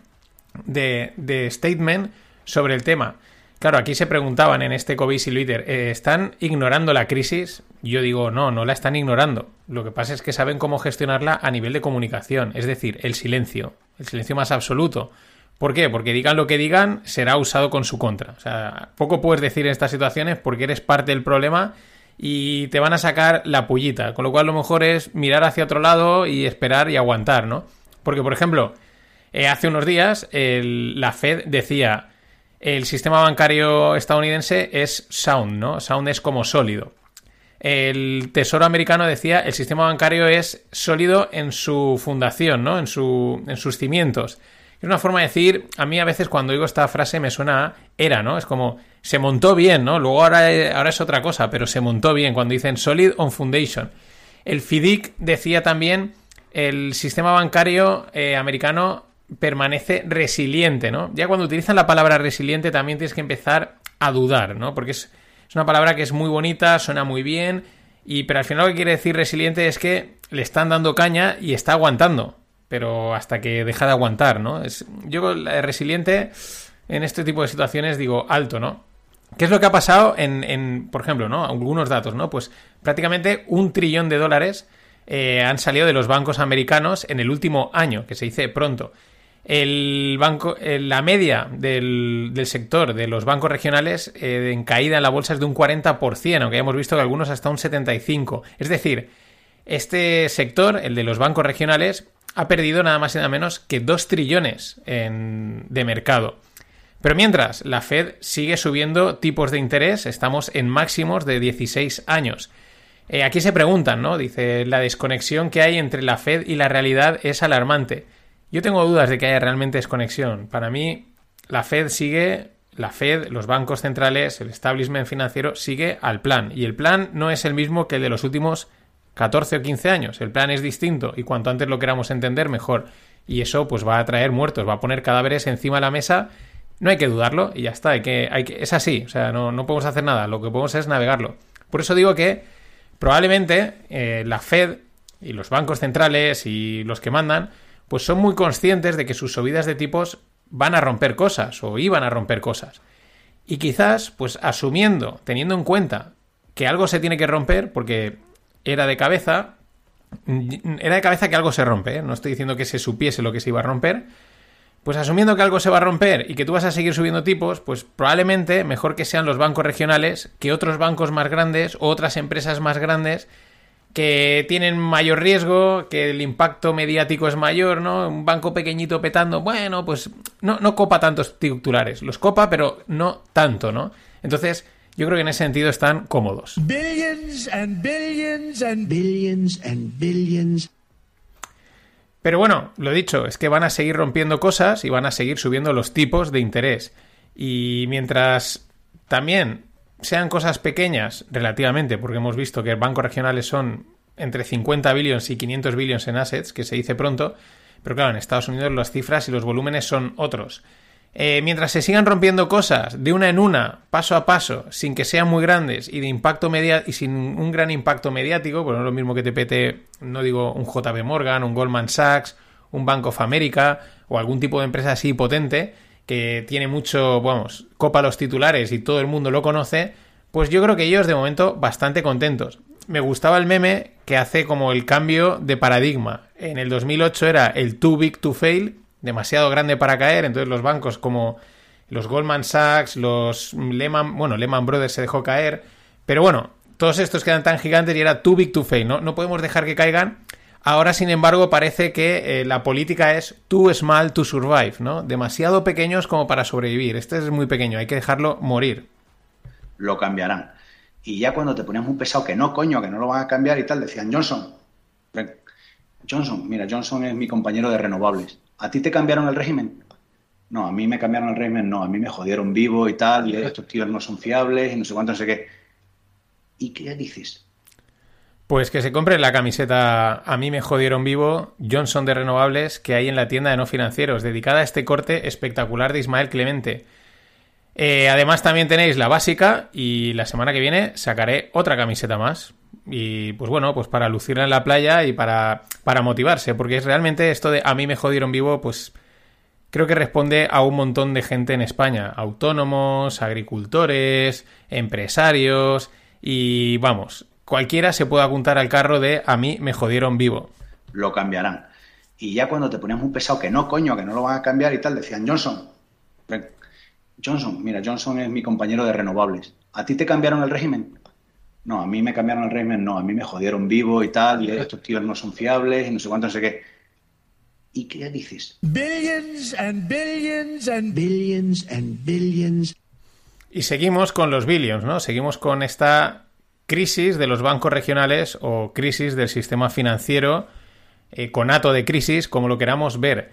de, de statement sobre el tema. Claro, aquí se preguntaban en este COVID y Twitter, eh, ¿están ignorando la crisis? Yo digo, no, no la están ignorando. Lo que pasa es que saben cómo gestionarla a nivel de comunicación, es decir, el silencio, el silencio más absoluto. ¿Por qué? Porque digan lo que digan, será usado con su contra. O sea, poco puedes decir en estas situaciones porque eres parte del problema y te van a sacar la pullita. Con lo cual, lo mejor es mirar hacia otro lado y esperar y aguantar, ¿no? Porque, por ejemplo, eh, hace unos días la Fed decía el sistema bancario estadounidense es sound, ¿no? Sound es como sólido. El Tesoro americano decía el sistema bancario es sólido en su fundación, ¿no? En, su, en sus cimientos. Es una forma de decir, a mí a veces cuando oigo esta frase me suena a era, ¿no? Es como, se montó bien, ¿no? Luego ahora, ahora es otra cosa, pero se montó bien cuando dicen solid on foundation. El FIDIC decía también, el sistema bancario eh, americano permanece resiliente, ¿no? Ya cuando utilizan la palabra resiliente también tienes que empezar a dudar, ¿no? Porque es, una palabra que es muy bonita, suena muy bien, y pero al final lo que quiere decir resiliente es que le están dando caña y está aguantando, pero hasta que deja de aguantar, ¿no? Es, yo resiliente en este tipo de situaciones digo alto, ¿no? ¿Qué es lo que ha pasado en, en por ejemplo, ¿no? Algunos datos, ¿no? Pues prácticamente un trillón de dólares eh, han salido de los bancos americanos en el último año, que se dice pronto. El banco, la media del, sector de los bancos regionales eh, en caída en la bolsa es de un 40%, aunque hemos visto que algunos hasta un 75%. Es decir, este sector, el de los bancos regionales, ha perdido nada más y nada menos que 2 trillones de mercado. Pero mientras, la Fed sigue subiendo tipos de interés, estamos en máximos de 16 años. Eh, aquí se preguntan, ¿no? Dice, la desconexión que hay entre la Fed y la realidad es alarmante. Yo tengo dudas de que haya realmente desconexión. Para mí, la Fed sigue, la Fed, los bancos centrales, el establishment financiero sigue al plan. Y el plan no es el mismo que el de los últimos 14 o 15 años. El plan es distinto y cuanto antes lo queramos entender, mejor. Y eso pues va a traer muertos, va a poner cadáveres encima de la mesa. No hay que dudarlo y ya está. Hay que, es así, o sea, no, no podemos hacer nada. Lo que podemos es navegarlo. Por eso digo que probablemente eh, la Fed y los bancos centrales y los que mandan, pues son muy conscientes de que sus subidas de tipos van a romper cosas o iban a romper cosas. Y quizás, pues asumiendo, teniendo en cuenta que algo se tiene que romper, porque era de cabeza, era de cabeza que algo se rompe, ¿eh? no estoy diciendo que se supiese lo que se iba a romper, pues asumiendo que algo se va a romper y que tú vas a seguir subiendo tipos, pues probablemente mejor que sean los bancos regionales que otros bancos más grandes o otras empresas más grandes que tienen mayor riesgo, que el impacto mediático es mayor, ¿no? Un banco pequeñito petando, bueno, pues no, no copa tantos titulares, los copa, pero no tanto, ¿no? Entonces, yo creo que en ese sentido están cómodos. Billions and billions and billions and billions pero bueno, lo dicho, es que van a seguir rompiendo cosas y van a seguir subiendo los tipos de interés. Y mientras también sean cosas pequeñas relativamente, porque hemos visto que bancos regionales son entre 50 billones y 500 billones en assets, que se dice pronto, pero claro, en Estados Unidos las cifras y los volúmenes son otros. Eh, mientras se sigan rompiendo cosas de una en una, paso a paso, sin que sean muy grandes y de impacto media y sin un gran impacto mediático, pues no es lo mismo que te pete, no digo un JB Morgan, un Goldman Sachs, un Bank of America o algún tipo de empresa así potente que tiene mucho, vamos, copa los titulares y todo el mundo lo conoce, pues yo creo que ellos de momento bastante contentos. Me gustaba el meme que hace como el cambio de paradigma. En el 2008 era el too big to fail demasiado grande para caer, entonces los bancos como los Goldman Sachs, los Lehman, bueno, Lehman Brothers se dejó caer, pero bueno, todos estos quedan tan gigantes y era too big to fail, ¿no? No podemos dejar que caigan. Ahora, sin embargo, parece que eh, la política es too small to survive, ¿no? Demasiado pequeños como para sobrevivir. Este es muy pequeño, hay que dejarlo morir. Lo cambiarán. Y ya cuando te ponías un pesado que no, coño, que no lo van a cambiar y tal, decían Johnson. Johnson, mira, Johnson es mi compañero de renovables. ¿A ti te cambiaron el régimen? No, a mí me cambiaron el régimen, no, a mí me jodieron vivo y tal, y estos tíos no son fiables y no sé cuánto, no sé qué. ¿Y qué dices? Pues que se compre la camiseta A mí me jodieron vivo Johnson de Renovables que hay en la tienda de no financieros, dedicada a este corte espectacular de Ismael Clemente. Eh, además también tenéis la básica y la semana que viene sacaré otra camiseta más. Y pues bueno, pues para lucirla en la playa y para, para motivarse, porque es realmente esto de a mí me jodieron vivo, pues creo que responde a un montón de gente en España, autónomos, agricultores, empresarios y vamos, cualquiera se puede apuntar al carro de a mí me jodieron vivo. Lo cambiarán. Y ya cuando te ponías un pesado que no, coño, que no lo van a cambiar y tal, decían Johnson. Johnson, mira, Johnson es mi compañero de renovables. ¿A ti te cambiaron el régimen? No, a mí me cambiaron el régimen, no, a mí me jodieron vivo y tal, y estos tíos no son fiables y no sé cuánto, no sé qué. ¿Y qué dices? Billions and billions and billions and billions. Y seguimos con los billions, ¿no? Seguimos con esta crisis de los bancos regionales o crisis del sistema financiero, eh, conato de crisis, como lo queramos ver.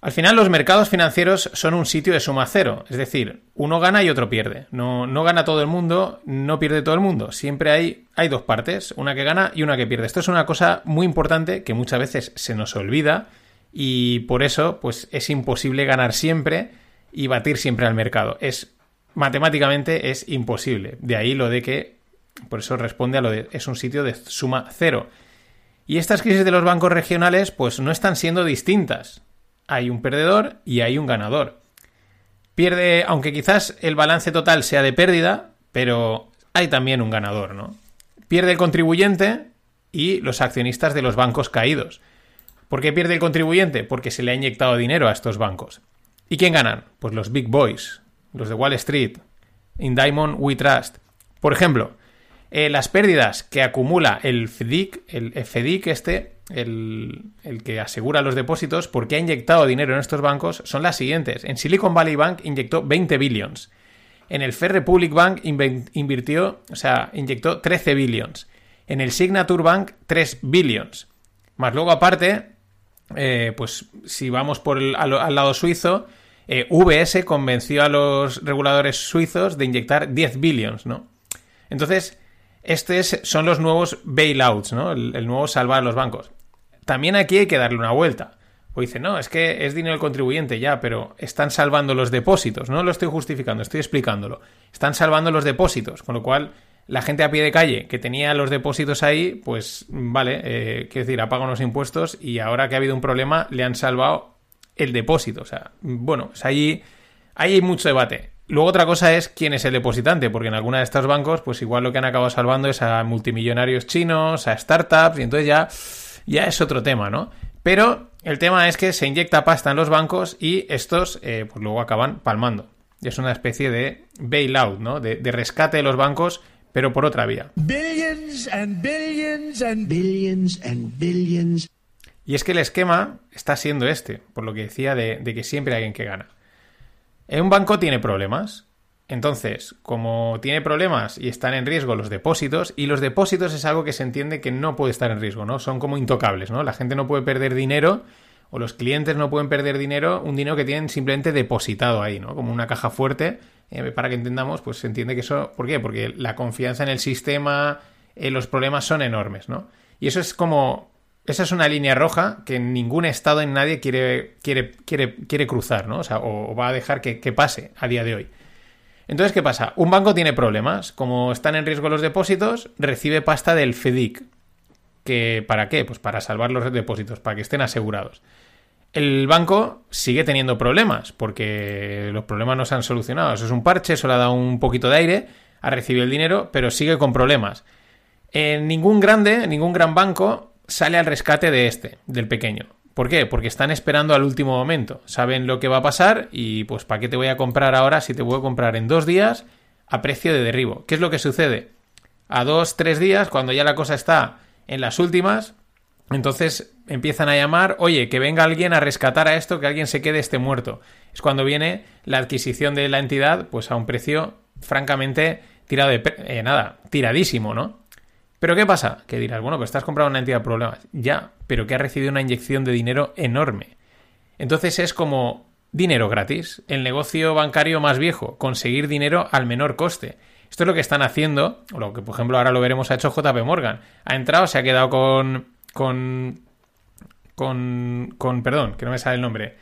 Al final los mercados financieros son un sitio de suma cero, es decir, uno gana y otro pierde. No, no gana todo el mundo, no pierde todo el mundo. Siempre hay, hay dos partes, una que gana y una que pierde. Esto es una cosa muy importante que muchas veces se nos olvida y por eso pues es imposible ganar siempre y batir siempre al mercado. Es matemáticamente es imposible. De ahí lo de que por eso responde a lo de es un sitio de suma cero. Y estas crisis de los bancos regionales pues no están siendo distintas hay un perdedor y hay un ganador. Pierde, aunque quizás el balance total sea de pérdida, pero hay también un ganador, ¿no? Pierde el contribuyente y los accionistas de los bancos caídos. ¿Por qué pierde el contribuyente? Porque se le ha inyectado dinero a estos bancos. ¿Y quién ganan? Pues los big boys, los de Wall Street, In Diamond We Trust. Por ejemplo, eh, las pérdidas que acumula el FDIC, el FDIC este, el, que asegura los depósitos, porque ha inyectado dinero en estos bancos, son las siguientes. En Silicon Valley Bank inyectó 20 billions. En el Fair Republic Bank invirtió, o sea, inyectó 13 billions. En el Signature Bank, 3 billions. Más luego, aparte, eh, pues si vamos por al, lado suizo, eh, VS convenció a los reguladores suizos de inyectar 10 billions, ¿no? Entonces, estos son los nuevos bailouts, ¿no? El, nuevo salvar a los bancos. También aquí hay que darle una vuelta. O dice, no, es que es dinero del contribuyente ya, pero están salvando los depósitos. No lo estoy justificando, estoy explicándolo. Están salvando los depósitos, con lo cual la gente a pie de calle que tenía los depósitos ahí, pues vale, eh, decir, ha los impuestos y ahora que ha habido un problema le han salvado el depósito. O sea, bueno, pues ahí, ahí hay mucho debate. Luego otra cosa es quién es el depositante, porque en alguna de estos bancos, pues igual lo que han acabado salvando es a multimillonarios chinos, a startups, y entonces ya, ya es otro tema, ¿no? Pero el tema es que se inyecta pasta en los bancos y estos, eh, pues luego acaban palmando. Es una especie de bailout, ¿no? De, de, rescate de los bancos, pero por otra vía. Billions and billions and billions and billions. Y es que el esquema está siendo este, por lo que decía de, de que siempre hay alguien que gana. Un banco tiene problemas. Entonces, como tiene problemas y están en riesgo los depósitos, y los depósitos es algo que se entiende que no puede estar en riesgo, ¿no? Son como intocables, ¿no? La gente no puede perder dinero, o los clientes no pueden perder dinero, un dinero que tienen simplemente depositado ahí, ¿no? Como una caja fuerte, eh, para que entendamos, pues se entiende que eso. ¿Por qué? Porque la confianza en el sistema, eh, los problemas son enormes, ¿no? Y eso es como esa es una línea roja que ningún Estado en nadie quiere, quiere, quiere, quiere cruzar, ¿no? O sea, o, va a dejar que, pase a día de hoy. Entonces, ¿qué pasa? Un banco tiene problemas. Como están en riesgo los depósitos, recibe pasta del FEDIC. ¿Que, ¿Para qué? Pues para salvar los depósitos, para que estén asegurados. El banco sigue teniendo problemas, porque los problemas no se han solucionado. Eso es un parche, eso le ha dado un poquito de aire, ha recibido el dinero, pero sigue con problemas. En ningún grande, ningún gran banco sale al rescate de este, del pequeño. ¿Por qué? Porque están esperando al último momento. Saben lo que va a pasar y pues ¿para qué te voy a comprar ahora si te puedo comprar en dos días a precio de derribo? ¿Qué es lo que sucede? A dos, tres días, cuando ya la cosa está en las últimas, entonces empiezan a llamar, oye, que venga alguien a rescatar a esto, que alguien se quede este muerto. Es cuando viene la adquisición de la entidad, pues a un precio francamente tirado de... Eh, nada, tiradísimo, ¿no? Pero ¿qué pasa? Que dirás, bueno, pues estás comprando una entidad de problemas. Ya, pero que ha recibido una inyección de dinero enorme. Entonces es como dinero gratis, el negocio bancario más viejo, conseguir dinero al menor coste. Esto es lo que están haciendo, o lo que por ejemplo ahora lo veremos ha hecho JP Morgan. Ha entrado, se ha quedado con con con con perdón, que no me sale el nombre.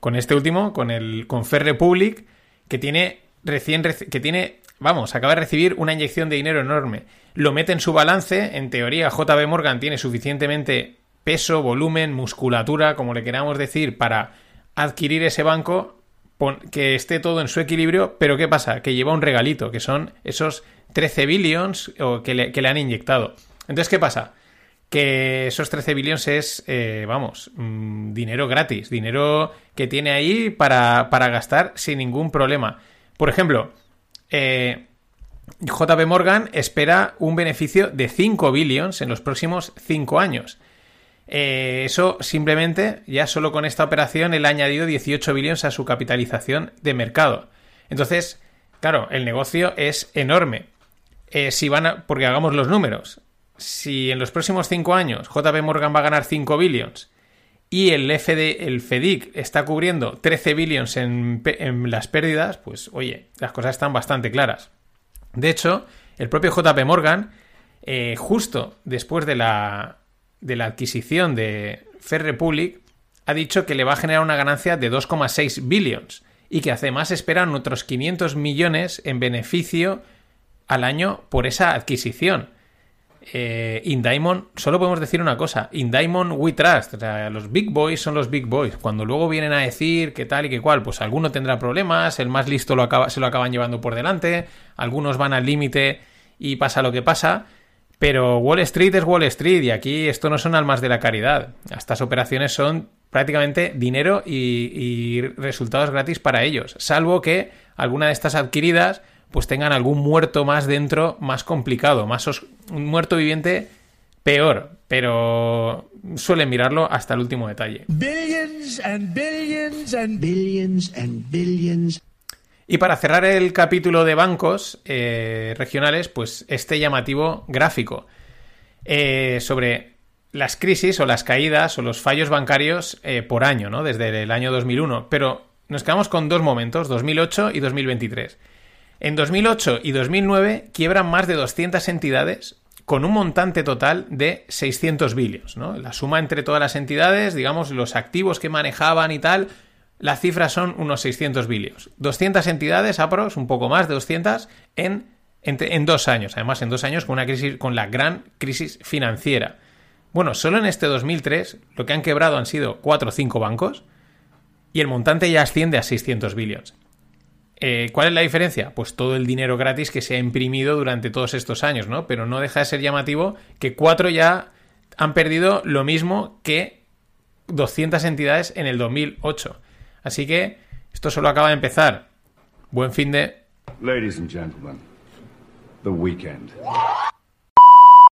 Con este último, con el con Fair Republic que tiene recién que tiene vamos, acaba de recibir una inyección de dinero enorme. Lo mete en su balance, en teoría JB Morgan tiene suficientemente peso, volumen, musculatura, como le queramos decir, para adquirir ese banco, que esté todo en su equilibrio, pero ¿qué pasa? Que lleva un regalito, que son esos 13 billions que le, que le han inyectado. Entonces, ¿qué pasa? que esos 13 billones es, eh, vamos, mm, dinero gratis, dinero que tiene ahí para, para, gastar sin ningún problema. Por ejemplo, eh, JP Morgan espera un beneficio de 5 billions en los próximos 5 años. Eh, eso simplemente, ya solo con esta operación, él ha añadido 18 billones a su capitalización de mercado. Entonces, claro, el negocio es enorme. Eh, si van porque hagamos los números. Si en los próximos 5 años JP Morgan va a ganar 5 billions y el, FD, el FEDIC está cubriendo 13 billions en, las pérdidas, pues oye, las cosas están bastante claras. De hecho, el propio JP Morgan, eh, justo después de la, de la adquisición de Fair Republic, ha dicho que le va a generar una ganancia de 2,6 billions y que además esperan otros 500 millones en beneficio al año por esa adquisición. Eh, in Diamond, solo podemos decir una cosa, In Diamond we trust, o sea, los big boys son los big boys, cuando luego vienen a decir que tal y que cual, pues alguno tendrá problemas, el más listo se lo acaban llevando por delante, algunos van al límite y pasa lo que pasa, pero Wall Street es Wall Street y aquí esto no son almas de la caridad, estas operaciones son prácticamente dinero y, resultados gratis para ellos, salvo que alguna de estas adquiridas pues tengan algún muerto más dentro, más complicado, más un muerto viviente peor, pero suelen mirarlo hasta el último detalle. Billions and billions and billions and billions. Y para cerrar el capítulo de bancos eh, regionales, pues este llamativo gráfico eh, sobre las crisis o las caídas o los fallos bancarios eh, por año, ¿no? Desde el año 2001. Pero nos quedamos con dos momentos, 2008 y 2023. En 2008 y 2009 quiebran más de 200 entidades con un montante total de 600 billions, ¿no? La suma entre todas las entidades, digamos, los activos que manejaban y tal, las cifras son unos 600 billions. 200 entidades, apros, un poco más de 200, en, en dos años. Además, en dos años con, una crisis, con la gran crisis financiera. Bueno, solo en este 2003 lo que han quebrado han sido 4 o 5 bancos y el montante ya asciende a 600 billones. Eh, ¿Cuál es la diferencia? Pues todo el dinero gratis que se ha imprimido durante todos estos años, ¿no? Pero no deja de ser llamativo que 4 ya han perdido lo mismo que 200 entidades en el 2008. Así que esto solo acaba de empezar. Buen fin de... Ladies and gentlemen, the weekend.